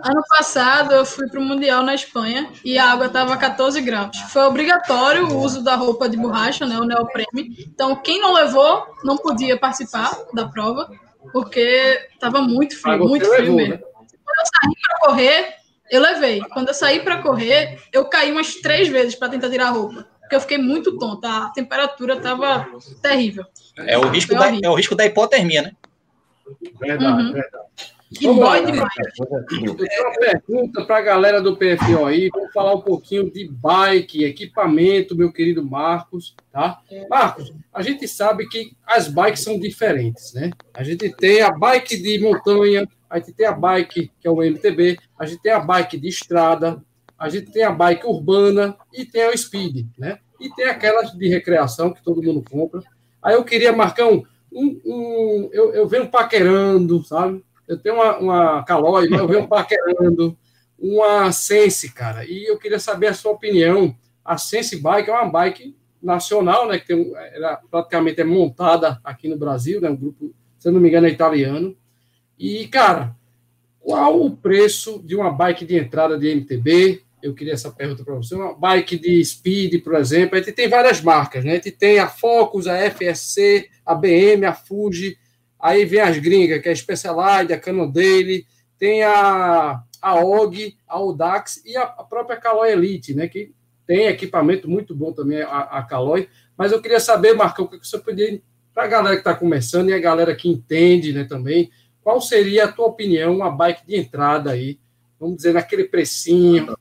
Ano passado eu fui para o Mundial na Espanha e a água estava 14 graus. Foi obrigatório o uso da roupa de borracha, né, o neoprene. Então, quem não levou não podia participar da prova, porque estava muito frio, muito frio levou, mesmo. Né? Quando eu saí para correr, eu levei. Quando eu saí para correr, eu caí umas três vezes para tentar tirar a roupa. Porque eu fiquei muito tonta, a temperatura estava terrível. É o risco, da, é o risco da hipotermia, né? Verdade, uhum. verdade. Que dói demais. Eu tenho uma pergunta para a galera do PFO aí. Vamos falar um pouquinho de bike, equipamento, meu querido Marcos, tá? Marcos, a gente sabe que as bikes são diferentes, né? A gente tem a bike de montanha, a gente tem a bike que é o MTB, a gente tem a bike de estrada, a gente tem a bike urbana e tem o speed, né? E tem aquelas de recreação que todo mundo compra. Aí eu queria marcar um, um, um eu, eu venho paquerando, sabe? Eu tenho uma, uma Caloi, eu venho paquerando, uma Sense, cara. E eu queria saber a sua opinião. A Sense Bike é uma bike nacional, né? Que tem, ela praticamente é montada aqui no Brasil, né? Um grupo, se eu não me engano, é italiano. E, cara, qual o preço de uma bike de entrada de MTB? Eu queria essa pergunta para você. Uma bike de speed, por exemplo. A gente tem várias marcas, né? A gente tem a Focus, a FSC, a BM, a Fuji. Aí vem as gringas, que é a Specialized, a Cannondale, tem a, a OG, a Audax e a, própria Caloi Elite, né? Que tem equipamento muito bom também, a, a Caloi. Mas eu queria saber, Marcão, o que você poderia, para a galera que está começando e a galera que entende né, também, qual seria a tua opinião, uma bike de entrada aí, vamos dizer, naquele precinho,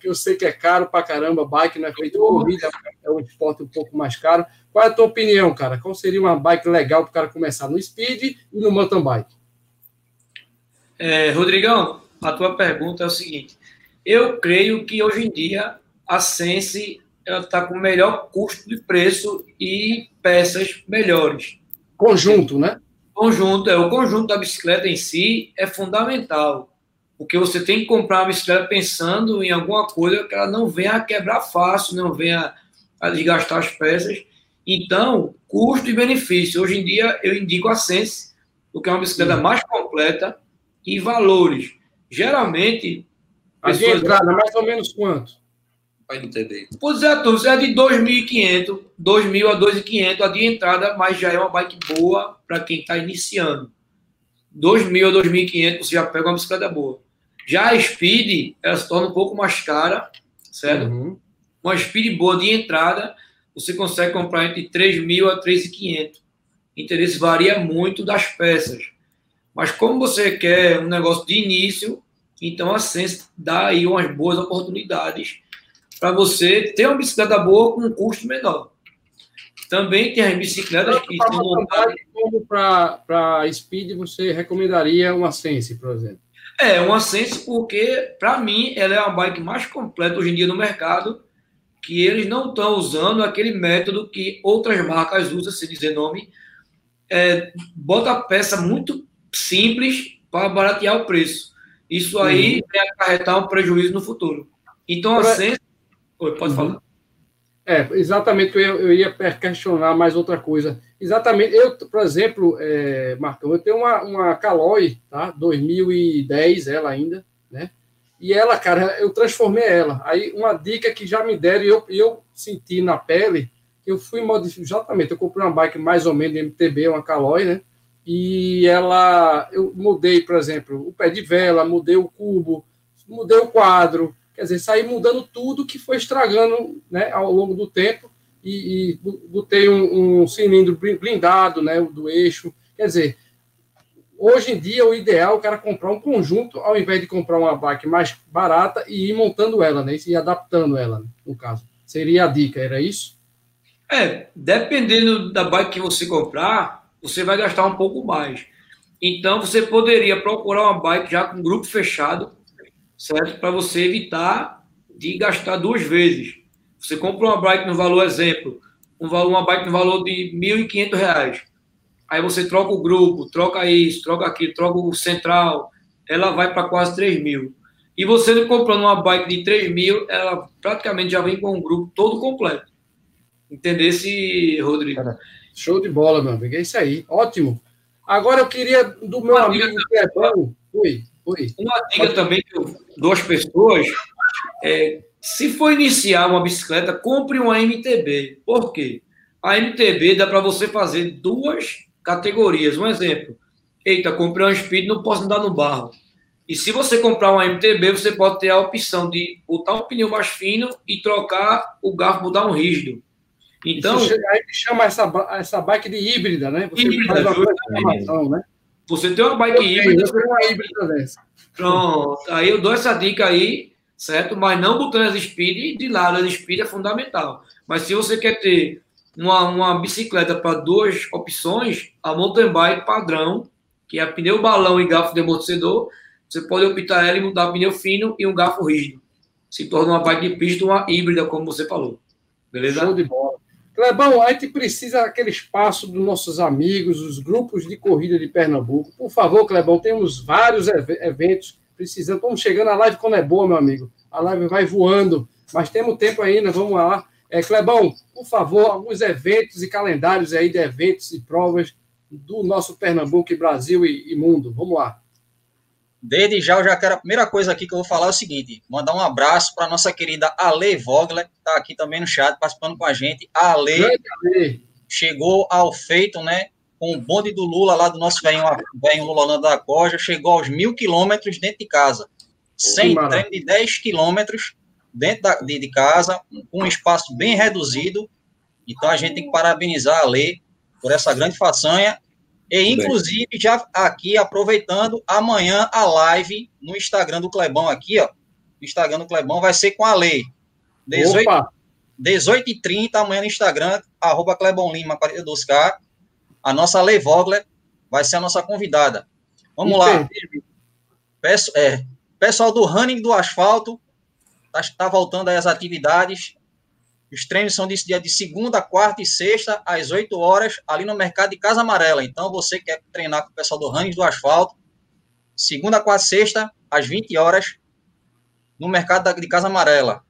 que eu sei que é caro para caramba, bike não é feito corrida, é um esporte um pouco mais caro, qual é a tua opinião, cara? Qual seria uma bike legal para o cara começar no speed e no mountain bike? É, Rodrigão, a tua pergunta é o seguinte: eu creio que hoje em dia a Sense está com melhor custo de preço e peças melhores. Conjunto, né? Conjunto, é o conjunto da bicicleta em si é fundamental, porque você tem que comprar uma bicicleta pensando em alguma coisa que ela não venha a quebrar fácil, não venha a desgastar as peças. Então, custo e benefício. Hoje em dia, eu indico a Sense, porque é uma bicicleta Sim. mais completa, e valores. Geralmente. A de entrada, mais ou menos quanto? Para entender. Pois é, tu, é de 2.500, 2.000 a 2.500 a de entrada, mas já é uma bike boa para quem está iniciando. 2.000 a 2.500 você já pega uma bicicleta boa. Já a Speed, ela se torna um pouco mais cara, certo? Uhum. Uma Speed boa de entrada, você consegue comprar entre 3 mil a 3.500. O interesse varia muito das peças. Mas como você quer um negócio de início, então a Sense dá aí umas boas oportunidades para você ter uma bicicleta boa com um custo menor. Também tem as bicicletas que estão montadas. Como para Speed, você recomendaria uma Sense, por exemplo? É, uma Sense porque, para mim, ela é a bike mais completa hoje em dia no mercado que eles não estão usando aquele método que outras marcas usam, se dizer nome, é, bota a peça muito simples para baratear o preço. Isso aí uhum. vai acarretar um prejuízo no futuro. Então, a Sense... Oi, pode uhum. falar. É, exatamente, eu ia, eu ia questionar mais outra coisa. Exatamente, eu, por exemplo, é, Marcão, eu tenho uma, uma Caloi, tá? 2010, ela ainda, né? E ela, cara, eu transformei ela. Aí, uma dica que já me deram e eu, eu senti na pele, eu fui modificar, exatamente, eu comprei uma bike mais ou menos de MTB, uma Caloi, né? E ela, eu mudei, por exemplo, o pé de vela, mudei o cubo, mudei o quadro, quer dizer, saí mudando tudo que foi estragando né, ao longo do tempo e, e botei um, um cilindro blindado, né, do eixo, quer dizer, Hoje em dia, o ideal é o cara comprar um conjunto, ao invés de comprar uma bike mais barata e ir montando ela, né? E adaptando ela, no caso. Seria a dica, era isso? É, dependendo da bike que você comprar, você vai gastar um pouco mais. Então, você poderia procurar uma bike já com grupo fechado, certo? Para você evitar de gastar duas vezes. Você compra uma bike no valor, exemplo, um valor, uma bike no valor de R$ 1.500 aí você troca o grupo, troca isso, troca aquilo, troca o central, ela vai para quase 3 mil. E você comprando uma bike de 3 mil, ela praticamente já vem com um grupo todo completo. Entendesse, Rodrigo? show de bola, meu amigo. É isso aí. Ótimo. Agora eu queria do meu amigo Clebão, Oi, oi. Uma dica também que eu dou às pessoas é, se for iniciar uma bicicleta, compre uma MTB. Por quê? A MTB dá para você fazer duas categorias. Um exemplo. Eita, comprei uma Speed, não posso andar no barro. E se você comprar uma MTB, você pode ter a opção de botar um pneu mais fino e trocar o garfo, botar um rígido. Então. Isso aí chama essa, essa bike de híbrida, né? Você híbrida, né? Você tem uma bike híbrida. Eu tenho uma híbrida dessa. Pronto. Aí eu dou essa dica aí, certo? Mas não botando as speed de lado. As speed é fundamental. Mas se você quer ter uma, uma bicicleta para duas opções, a mountain bike padrão, que é pneu balão e garfo de amortecedor, você pode optar ela e mudar pneu fino e um garfo rígido. Se torna uma bike de pista, uma híbrida, como você falou. Beleza? Show de bola. Clebão, a gente precisa daquele espaço dos nossos amigos, os grupos de corrida de Pernambuco. Por favor, Clebão, temos vários eventos precisando. Estamos chegando, a live quando é boa, meu amigo. A live vai voando, mas temos tempo ainda, vamos lá. É, Clebão, por favor, alguns eventos e calendários aí de eventos e provas do nosso Pernambuco Brasil e, e mundo. Vamos lá. Desde já, eu já quero. A primeira coisa aqui que eu vou falar é o seguinte: mandar um abraço para nossa querida Ale Vogler, que está aqui também no chat, participando com a gente. A Ale, Ale. chegou ao feito, né? Com o bonde do Lula lá do nosso velho, velho Lula Holanda da Coja, chegou aos mil quilômetros dentro de casa. Sem treino de 10 quilômetros dentro da, de, de, casa, com um espaço bem reduzido. Então a gente tem que parabenizar a Ale por essa grande façanha e, inclusive, já aqui aproveitando, amanhã a live no Instagram do Clebão aqui, ó. O Instagram do Clebão vai ser com a lei. 18, 18 h 30 amanhã no Instagram, arroba Clebão Lima, 42K. A nossa Lei Vogler vai ser a nossa convidada. Vamos lá. Peço, é, pessoal do Running do Asfalto, está tá voltando aí as atividades. Os treinos são de dia de segunda, quarta e sexta, às 8 horas, ali no mercado de Casa Amarela. Então, você quer treinar com o pessoal do Runnings do Asfalto, segunda, quarta e sexta, às 20 horas, no mercado de Casa Amarela.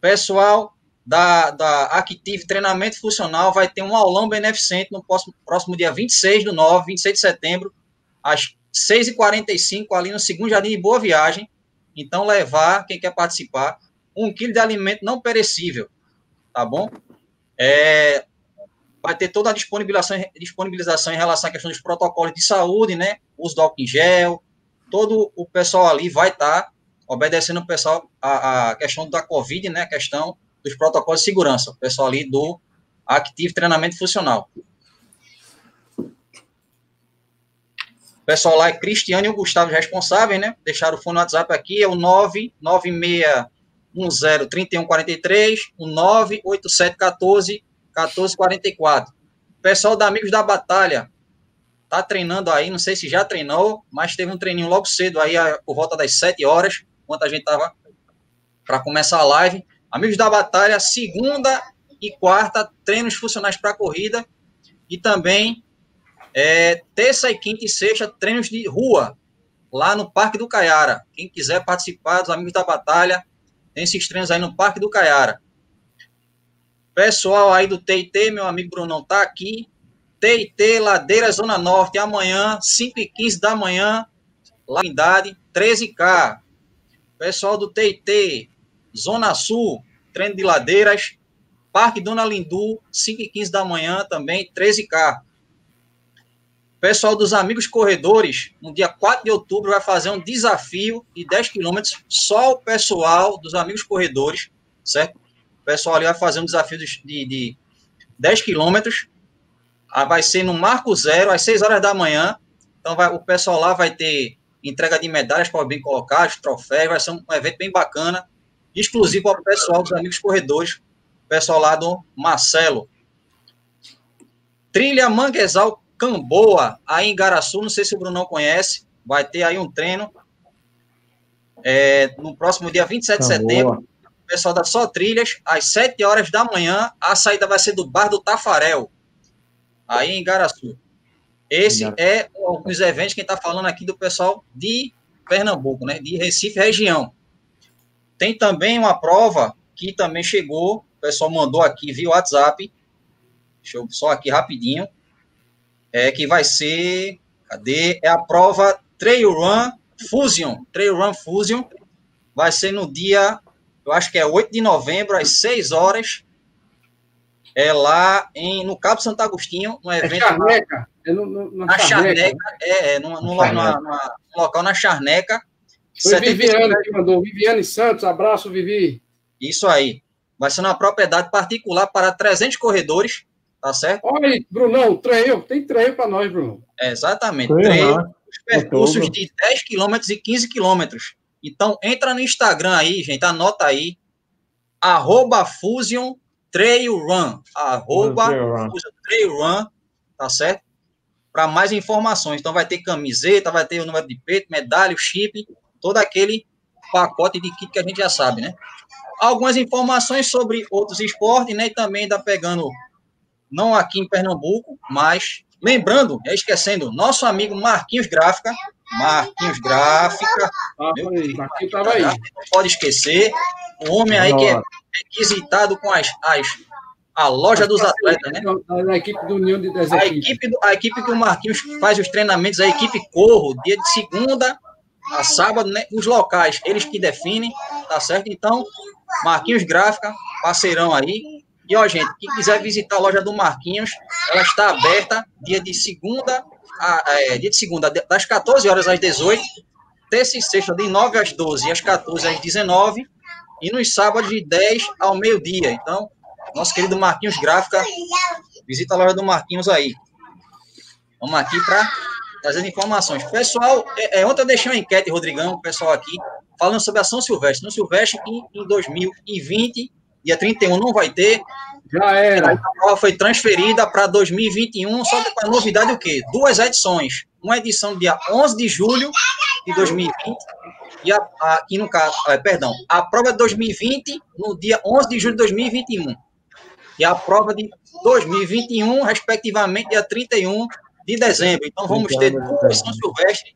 Pessoal da, da Active Treinamento Funcional vai ter um aulão beneficente no próximo, próximo dia 26 do 9, 26 de setembro, às 6h45, ali no segundo jardim de Boa Viagem. Então, levar, quem quer participar, um quilo de alimento não perecível tá bom? É, vai ter toda a disponibilização, disponibilização em relação à questão dos protocolos de saúde, né? Uso do álcool em gel, todo o pessoal ali vai estar tá obedecendo o pessoal a, a, questão da Covid, né? A questão dos protocolos de segurança, o pessoal ali do Active Treinamento Funcional. O pessoal lá é Cristiano e o Gustavo responsáveis, né? Deixaram o fone no WhatsApp aqui, é o 996 10 31 43, o 987 14 14 44. Pessoal da Amigos da Batalha, tá treinando aí, não sei se já treinou, mas teve um treininho logo cedo aí, por volta das 7 horas, enquanto a gente tava para começar a live. Amigos da Batalha, segunda e quarta, treinos funcionais para corrida e também é, terça e quinta e sexta, treinos de rua, lá no Parque do Caiara. Quem quiser participar dos Amigos da Batalha, tem esses treinos aí no Parque do Caiara. Pessoal aí do TIT, meu amigo Brunão tá aqui. TIT, Ladeira Zona Norte, amanhã, 5 e 15 da manhã, lá em idade, 13K. Pessoal do TIT, Zona Sul, treino de ladeiras, Parque Dona Lindu, 5 e 15 da manhã, também, 13K. Pessoal dos Amigos Corredores, no dia 4 de outubro, vai fazer um desafio de 10 quilômetros, só o pessoal dos Amigos Corredores, certo? O pessoal ali vai fazer um desafio de, de 10 quilômetros, ah, vai ser no Marco Zero, às 6 horas da manhã, então vai, o pessoal lá vai ter entrega de medalhas para bem colocados, troféus, vai ser um evento bem bacana, exclusivo para o pessoal dos Amigos Corredores, pessoal lá do Marcelo. Trilha Manguezal Camboa, aí em Garaçu, não sei se o Bruno não conhece, vai ter aí um treino é, no próximo dia 27 de setembro. O pessoal da Só Trilhas, às 7 horas da manhã, a saída vai ser do Bar do Tafarel, aí em Garaçu. Esse é um dos eventos, quem está falando aqui do pessoal de Pernambuco, né, de Recife região. Tem também uma prova que também chegou, o pessoal mandou aqui via WhatsApp, deixa eu só aqui rapidinho, é, que vai ser, cadê? É a prova Trail Run Fusion, Trail Run Fusion. Vai ser no dia, eu acho que é 8 de novembro, às 6 horas. É lá em, no Cabo Santo Agostinho, um É evento. Charneca. É no, no, na na Charneca. Charneca, é, é num, num, lo- numa- numa- num local na Charneca. Foi 75 Viviane que mandou. Viviane Santos, abraço, Vivi. Isso aí. Vai ser uma propriedade particular para 300 corredores, tá certo? Olha aí, Brunão, treino. Tem treino para nós, Bruno. É, exatamente. Treino, né? os percursos de 10 quilômetros e 15 quilômetros. Então, entra no Instagram aí, gente, anota aí, arroba Fusion Trail Run, arroba Trail Run. Fusion Trail Run, tá certo? Para mais informações. Então, vai ter camiseta, vai ter o número de peito, medalha, o chip, todo aquele pacote de kit que a gente já sabe, né? Algumas informações sobre outros esportes, né? E também ainda pegando, não aqui em Pernambuco, mas lembrando, é esquecendo, nosso amigo Marquinhos Gráfica, Marquinhos Gráfica, Ah, Meu. Deus. Aqui tava aí. não pode esquecer, o homem aí que é requisitado com as, as a loja dos atletas, né? Da equipe do União de A equipe, do, a equipe que o Marquinhos faz os treinamentos, a equipe Corro, dia de segunda a sábado, né? Os locais, eles que definem, tá certo? Então, Marquinhos Gráfica, parceirão aí. E, ó, gente, quem quiser visitar a loja do Marquinhos, ela está aberta dia de segunda, a, é, dia de segunda, das 14 horas às 18, terça e sexta, de 9 às 12 e às 14 às 19, e nos sábados de 10 ao meio-dia. Então, nosso querido Marquinhos Gráfica, visita a loja do Marquinhos aí. Vamos aqui para trazer informações. Pessoal, é, é, ontem eu deixei uma enquete, Rodrigão, pessoal aqui, falando sobre a São Silvestre. São Silvestre, em, em 2020, dia 31, não vai ter. Já era. A prova foi transferida para 2021, só que com a novidade o quê? Duas edições. Uma edição dia 11 de julho de 2020 e a, a- aqui no caso, ah, perdão, a prova de 2020 no dia 11 de julho de 2021 e a prova de 2021, respectivamente, dia 31 de dezembro. Então vamos ter duas São Silvestre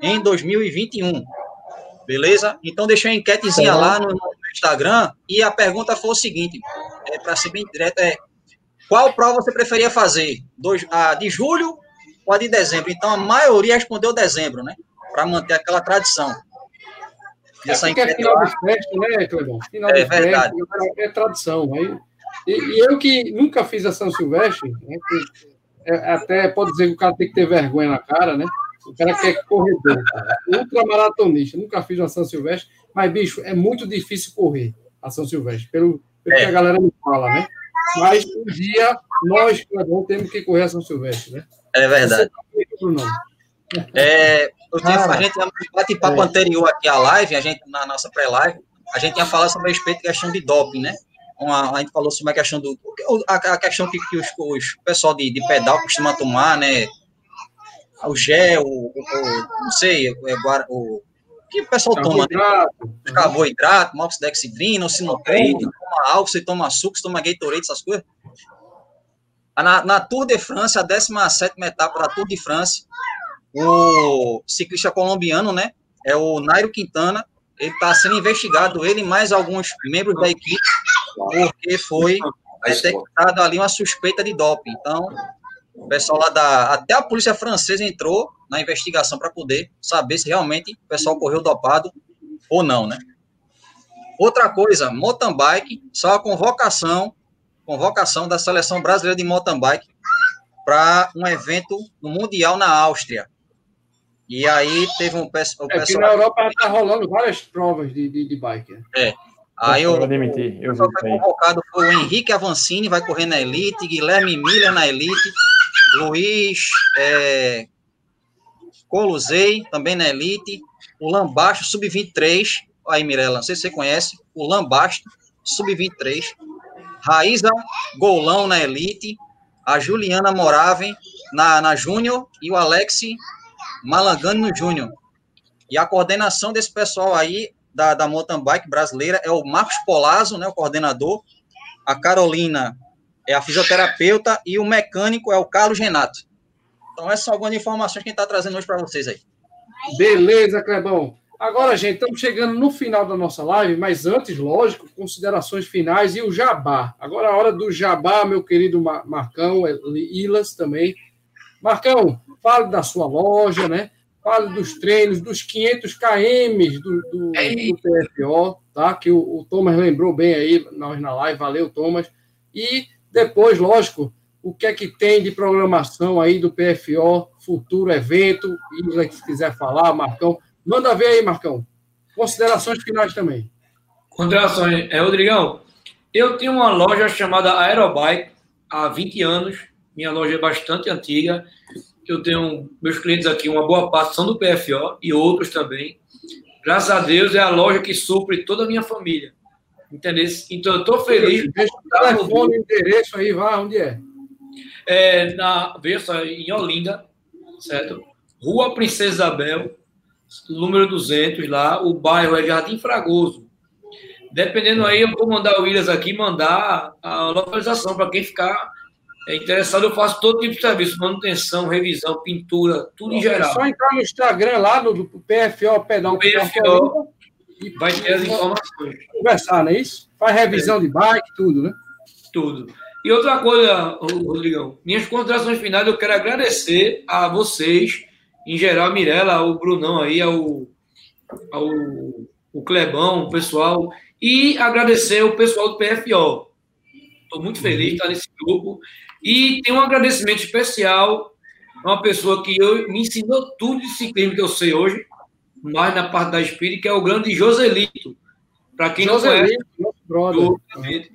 em 2021. Beleza? Então deixei uma enquetezinha lá no, Instagram e a pergunta foi o seguinte, é, para ser bem direto, é qual prova você preferia fazer? Dois, a de julho ou a de dezembro? Então a maioria respondeu dezembro, né? Para manter aquela tradição. É Essa porque é enquete final lá, de festa, né, Clebão? Final É de festa, verdade. é tradição. Aí, e, e eu que nunca fiz a São Silvestre, né, que é- até pode dizer que o cara tem que ter vergonha na cara, né? O cara quer corredor, cara. ultramaratonista. Nunca fiz uma São Silvestre, mas, bicho, é muito difícil correr a São Silvestre, pelo, pelo É. que a galera me fala, né? Mas um dia nós, Clebão, temos que correr a São Silvestre, né? é verdade. Tá. É, eu tinha, Cara, a gente, no bate-papo é. anterior aqui à live, a gente, na nossa pré-live, a gente tinha falado sobre a respeito da questão de doping, né? Uma- a gente falou sobre a questão do. A, a questão que, que os, os pessoal de, de pedal costuma tomar, né? O gel, o, o- não sei, o, o, que o pessoal toma, né? Carboidrato. carboidrato, moxidexidrina, sinopril, toma álcool, você toma suco, você toma Gatorade, essas coisas. Na, na Tour de France, a 17 etapa da Tour de France, o ciclista colombiano, né, é o Nairo Quintana, ele está sendo investigado, ele e mais alguns membros da equipe, porque foi detectado ali uma suspeita de doping. Então, o pessoal lá da. Até a polícia francesa entrou na investigação para poder saber se realmente o pessoal correu dopado ou não, né? Outra coisa, mountain bike, só a convocação, convocação da seleção brasileira de mountain bike para um evento no Mundial na Áustria. E aí teve um pesso- o É que na pessoal. Europa está rolando várias provas de, de, de bike. né? Aí eu o, vou admitir, eu foi convocado foi o Henrique Avancini, vai correr na Elite, Guilherme Miller na Elite, Luiz é, Coluzei, também na Elite, o Lambasto, Sub-23, aí Mirella, não sei se você conhece, o Lambasto, Sub-23, Raíza Golão na Elite, a Juliana Moraven na, na Júnior e o Alex Malangani no Júnior. E a coordenação desse pessoal aí, da, da mountain bike brasileira, é o Marcos Polazzo, né, o coordenador, a Carolina é a fisioterapeuta e o mecânico é o Carlos Renato. Então, essas são algumas informações que a gente está trazendo hoje para vocês aí. Beleza, Clebão. Agora, gente, estamos chegando no final da nossa live, mas antes, lógico, considerações finais e o jabá. Agora é a hora do jabá, meu querido Ma- Marcão, é, Ilas também. Marcão, fale da sua loja, né? Fale dos treinos, dos 500 km do, do, do PFO, tá? Que o, o, Thomas lembrou bem aí, nós na live, valeu, Thomas. E depois, lógico, o que é que tem de programação aí do PFO, futuro evento, Isla, que se quiser falar, Marcão. Manda ver aí, Marcão. Considerações finais também. Considerações. É, Rodrigão, eu tenho uma loja chamada Aerobike há 20 anos. Minha loja é bastante antiga. Eu tenho meus clientes aqui, uma boa parte são do PFO e outros também. Graças a Deus é a loja que supre toda a minha família. Entendeu? Então eu estou feliz. Deixa o telefone, o endereço aí, vá, onde é? É na, veja só, em Olinda, certo? Rua Princesa Isabel, número 200 lá, o bairro é Jardim Fragoso. Dependendo aí, eu vou mandar o Williams aqui, mandar a localização para quem ficar interessado. Eu faço todo tipo de serviço, manutenção, revisão, pintura, tudo em geral. É só entrar no Instagram lá, no, do PFO Pedal. PFO, e vai ter as informações. Conversar, não é isso? Faz revisão é. de bike, tudo, né? Tudo. E outra coisa, Rodrigão, minhas considerações finais, eu quero agradecer a vocês, em geral, a Mirella, ao Brunão aí, ao, ao o Clebão, o pessoal, e agradecer o pessoal do PFO. Estou muito feliz de estar nesse grupo. E tem um agradecimento especial a uma pessoa que eu, me ensinou tudo de ciclismo que eu sei hoje, mais na parte da espírita, que é o grande Joselito. Para quem Joselito, não conhece.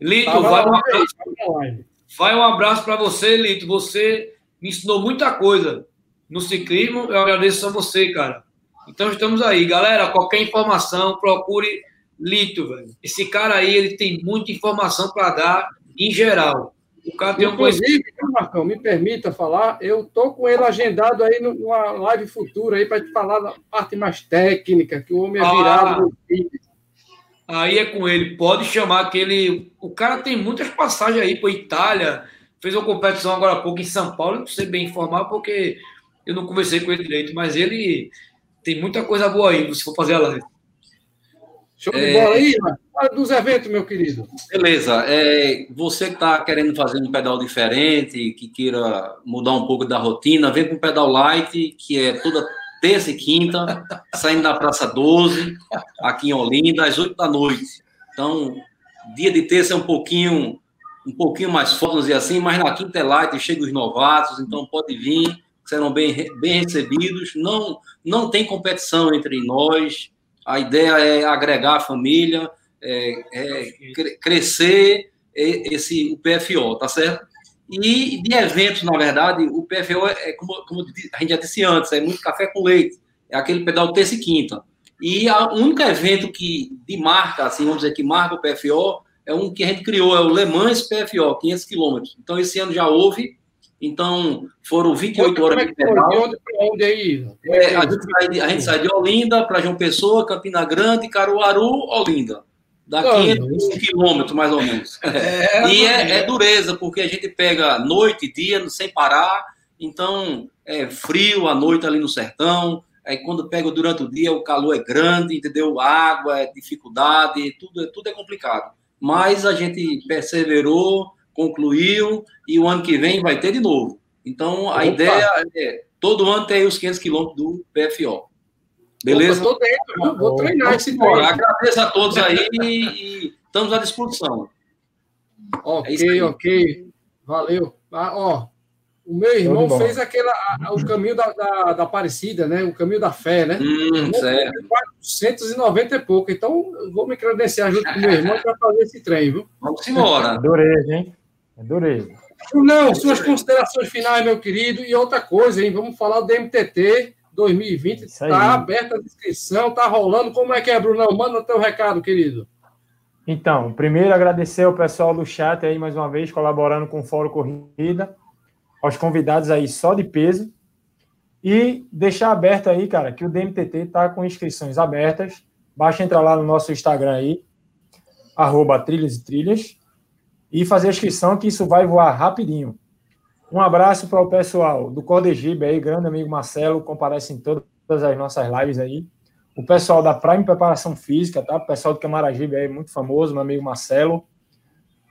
Lito, vai um abraço. Vai um abraço para você, Lito. Você me ensinou muita coisa no ciclismo. Eu agradeço a você, cara. Então estamos aí. Galera, qualquer informação, procure Lito, velho. Esse cara aí, ele tem muita informação para dar em geral. O cara Inclusive, Marcão, me permita falar, eu tô com ele agendado aí numa live futura aí para te falar da parte mais técnica, que o homem é ah, virado. aí é com ele. Pode chamar que ele. O cara tem muitas passagens aí para Itália. Fez uma competição agora há pouco em São Paulo. Não sei bem informar porque eu não conversei com ele direito, mas ele tem muita coisa boa aí, se for fazer a live. Show de bola aí, Fala dos eventos, meu querido. Beleza. É, você que está querendo fazer um pedal diferente, que queira mudar um pouco da rotina, vem com o pedal light, que é toda terça e quinta, saindo da Praça 12, aqui em Olinda, às 8 da noite. Então, dia de terça é um pouquinho um pouquinmo mais forte, vamos dizer assim, mas na quinta é light, chega os novatos, então pode vir, serão bem, bem recebidos. Não, não tem competição entre nós, a ideia é agregar a família, é, é crescer esse o PFO, tá certo? E de eventos, na verdade, o PFO é, como, como a gente já disse antes, é muito café com leite, é aquele pedal terça e quinta. E o único evento que de marca, assim, vamos dizer, que marca o PFO, é um que a gente criou, é o Le Mans PFO, 500 quilômetros. Então, esse ano já houve então, foram 28 horas de pedal. De onde para onde aí? É, a, gente sai de, a gente sai de Olinda para João Pessoa, Campina Grande, Caruaru, Olinda. Dá 500 quilômetros, mais ou menos. É, e é, é, dureza, porque a gente pega noite e dia sem parar. Então, é frio à noite ali no sertão. Aí, quando pega durante o dia, o calor é grande, entendeu? Água, é dificuldade, tudo, tudo é complicado. Mas a gente perseverou, concluiu e o ano que vem vai ter de novo. Então, a Opa. ideia é todo ano ter os 500 quilômetros do PFO. Beleza? Estou dentro, vou treinar esse treino. Agradeço a todos aí e, estamos à disposição. Ok, é ok. Valeu. Ah, ó, o meu irmão fez aquela, a, o caminho da, da, da, Aparecida, né? O caminho da fé, né? Hum, certo. 490 e pouco. Então, vou me credenciar junto com o meu irmão para fazer esse trem, viu? Vamos embora. Adorei, hein? Adorei. Não, suas considerações finais, meu querido. E outra coisa, hein? Vamos falar do MTT 2020. Está aberta a inscrição, está rolando. Como é que é, Brunão? Manda teu recado, querido. Então, primeiro agradecer ao pessoal do chat aí mais uma vez colaborando com o Fórum Corrida, aos convidados aí só de peso e deixar aberto aí, cara, que o DMTT está com inscrições abertas. Basta entrar lá no nosso Instagram aí, arroba trilhas e trilhas, e fazer a inscrição, que isso vai voar rapidinho. Um abraço para o pessoal do Cordegibe aí, grande amigo Marcelo, comparece em todas as nossas lives aí. O pessoal da Prime Preparação Física, tá? O pessoal do Camaragibe aí, muito famoso, meu amigo Marcelo.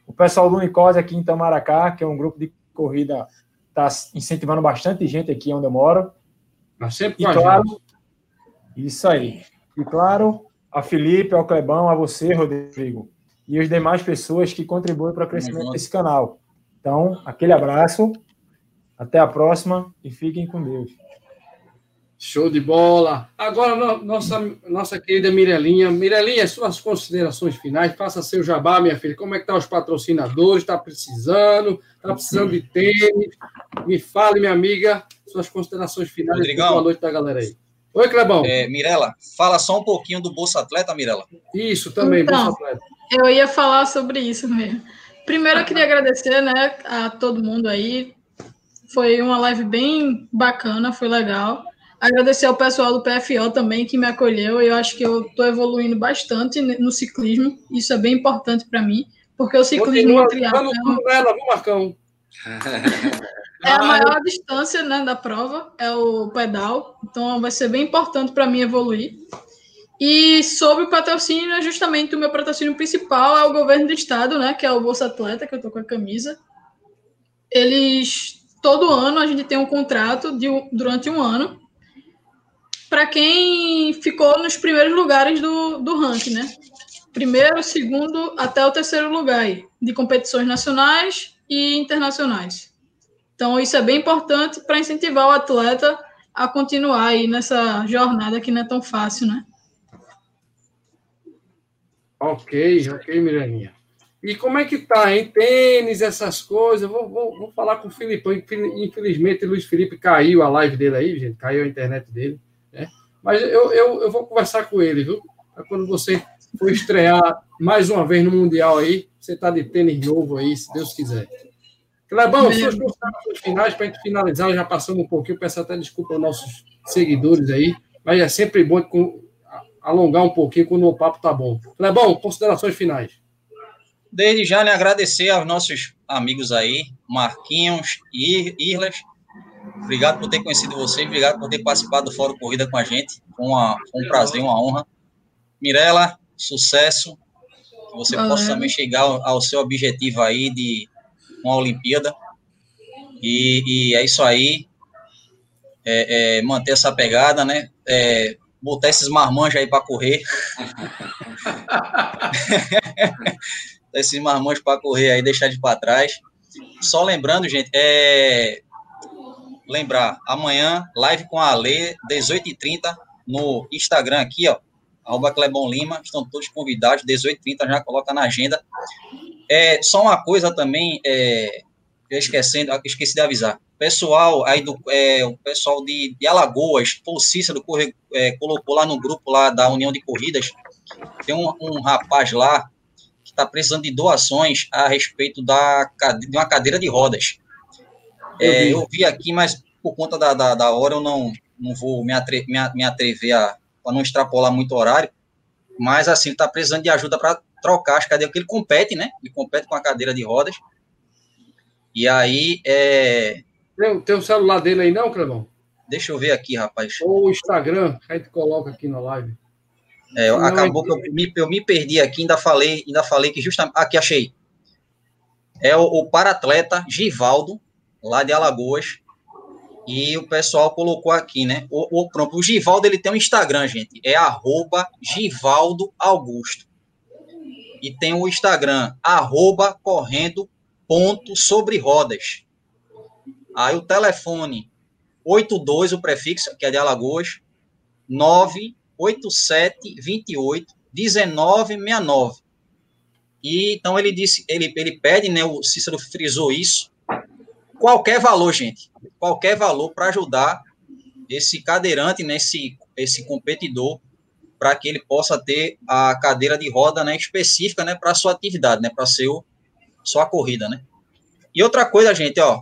O pessoal do Unicose aqui em Tamaracá, que é um grupo de corrida, está incentivando bastante gente aqui onde eu moro. Mas sempre e com claro, isso aí. E claro, a Felipe, ao Clebão, a você, Rodrigo, e as demais pessoas que contribuem para o crescimento Uhum. desse canal. Então, aquele abraço, até a próxima e fiquem com Deus. Show de bola. Agora, no- nossa, nossa querida Mirelinha. Mirelinha, suas considerações finais. Faça seu jabá, minha filha. Como é que estão os patrocinadores? Está precisando? Está precisando de tênis? Me fale, minha amiga, suas considerações finais. Rodrigão. Boa noite da galera aí. Oi, Clebão. É, Mirela, fala só um pouquinho do Bolsa Atleta, Mirela. Isso também, Então. Bolsa Atleta. Eu ia falar sobre isso mesmo. Primeiro, eu queria agradecer né, a todo mundo aí. Foi uma live bem bacana, foi legal. Agradecer ao pessoal do PFO também que me acolheu. Eu acho que eu estou evoluindo bastante no ciclismo. Isso é bem importante para mim, porque o ciclismo Continua é nela, viu, Marcão? É a maior distância né, da prova, é o pedal. Então vai ser bem importante para mim evoluir. E sobre o patrocínio, é justamente o meu patrocínio principal é o governo do estado, né? Que é o Bolsa Atleta, que eu tô com a camisa. Eles todo ano a gente tem um contrato de, durante um ano para quem ficou nos primeiros lugares do, do ranking, né? Primeiro, segundo, até o terceiro lugar aí, de competições nacionais e internacionais. Então, isso é bem importante para incentivar o atleta a continuar aí nessa jornada que não é tão fácil, né? Ok, ok, Mirelinha. E como é que tá, hein? Tênis, essas coisas. Vou, vou, vou falar com o Filipão. Infel- Infelizmente, o Luiz Felipe caiu a live dele aí, gente. Caiu a internet dele. Né? Mas eu, eu, eu vou conversar com ele, viu? Pra quando você for estrear mais uma vez no Mundial aí, você tá de tênis novo aí, se Deus quiser. Clebão, suas considerações finais para a gente finalizar, já passamos um pouquinho, peço até desculpa aos nossos seguidores aí, mas é sempre bom com- alongar um pouquinho quando o papo tá bom. Clebão, considerações finais. Desde já, né, agradecer aos nossos amigos aí, Marquinhos e Irlas. Obrigado por ter conhecido vocês, obrigado por ter participado do Fórum Corrida com a gente. Foi uma- foi um prazer, uma honra. Mirela, sucesso. Que você Valeu. possa também chegar ao, ao seu objetivo aí de uma Olimpíada. E, e é isso aí. É, é, manter essa pegada, né? Botar esses marmanjos aí para correr. esses marmanjos para correr aí, deixar de para trás. Só lembrando, gente, é lembrar, amanhã, live com a Ale, 18h30, no Instagram aqui, ó, arroba Clebon Lima, estão todos convidados, 18h30, já coloca na agenda. É, só uma coisa também, é, esquecendo, esqueci de avisar. Pessoal aí do é, o pessoal de, de Alagoas, o Cícero corre, é, colocou lá no grupo lá da União de Corridas, tem um, um rapaz lá que está precisando de doações a respeito da, de uma cadeira de rodas. É, vi. eu vi aqui, mas por conta da, da, da hora eu não, não vou me, atre, me, me atrever a para não extrapolar muito o horário. Mas assim, ele está precisando de ajuda para trocar as cadeiras, porque ele compete, né? Ele compete com a cadeira de rodas. E aí, é, Tem, tem o celular dele aí, não, Clebão? deixa eu ver aqui, rapaz. Ou o Instagram, a gente coloca aqui na live. É, Não, acabou que eu me, eu me perdi aqui, ainda falei, ainda falei que justamente. Aqui achei. É o, o paratleta Givaldo, lá de Alagoas. E o pessoal colocou aqui, né? O, o, pronto, o Givaldo ele tem um Instagram, gente. É arroba Givaldo Augusto. E tem o Instagram, arroba correndo ponto sobre rodas. Aí o telefone 82, o prefixo, que é de Alagoas, 98728 1969. E então ele disse, ele, ele pede, né? O Cícero frisou isso. Qualquer valor, gente, qualquer valor para ajudar esse cadeirante, né, esse, esse competidor, para que ele possa ter a cadeira de roda, né, específica, né, para sua atividade, né, para seu sua corrida, né. E outra coisa, gente, ó,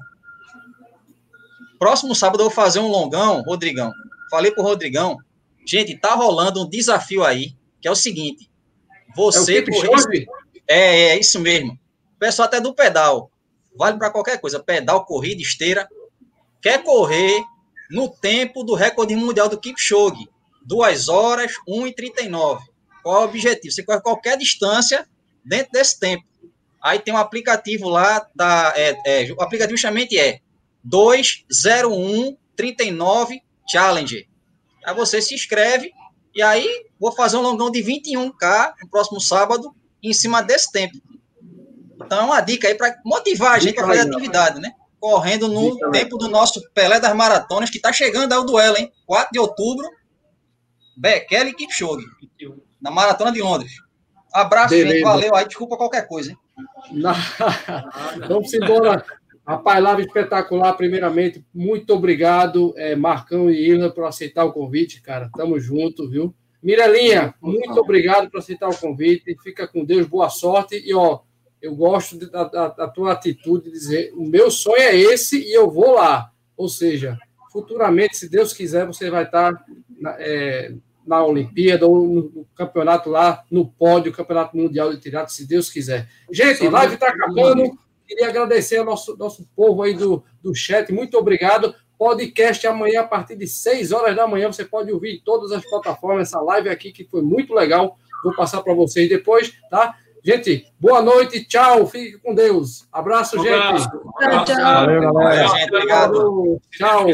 próximo sábado eu vou fazer um longão, Rodrigão. Falei pro Rodrigão, gente, tá rolando um desafio aí, que é o seguinte, É você correr- Shove? é, é isso mesmo. O pessoal até do pedal. Vale para qualquer coisa. Pedal, corrida, esteira. Quer correr no tempo do recorde mundial do Kipchoge. 2 horas, 1 e 39. Qual é o objetivo? Você corre qualquer distância dentro desse tempo. Aí tem um aplicativo lá, da, é, é, o aplicativo justamente é 201 39 Challenge. Aí você se inscreve e aí vou fazer um longão de 21K no próximo sábado em cima desse tempo. Então é uma dica aí para motivar a gente para fazer atividade, né? Correndo no tempo do nosso Pelé das Maratonas, que está chegando aí o duelo, hein? 4 de outubro, Bekele e Kipchoge, na Maratona de Londres. Abraço, Beleza. gente. Valeu aí. Desculpa qualquer coisa, hein? Na- Vamos embora. Rapaz, live espetacular, primeiramente. Muito obrigado, é, Marcão e Ilha, por aceitar o convite, cara. Tamo junto, viu? Mirelinha, muito obrigado por aceitar o convite. Fica com Deus, boa sorte. E, ó, eu gosto da, da- da tua atitude de dizer: o meu sonho é esse e eu vou lá. Ou seja, futuramente, se Deus quiser, você vai estar na, é, na Olimpíada ou no, no campeonato lá, no pódio, Campeonato Mundial de Triatlo, se Deus quiser. Gente, live está acabando. Queria agradecer ao nosso, nosso povo aí do, do chat. Muito obrigado. Podcast amanhã, a partir de 6 horas da manhã. Você pode ouvir em todas as plataformas essa live aqui, que foi muito legal. Vou passar para vocês depois, tá? Gente, boa noite, tchau. Fique com Deus. Abraço, Um gente. abraço. Tchau, tchau. Valeu, galera. Valeu, gente. Obrigado. Tchau.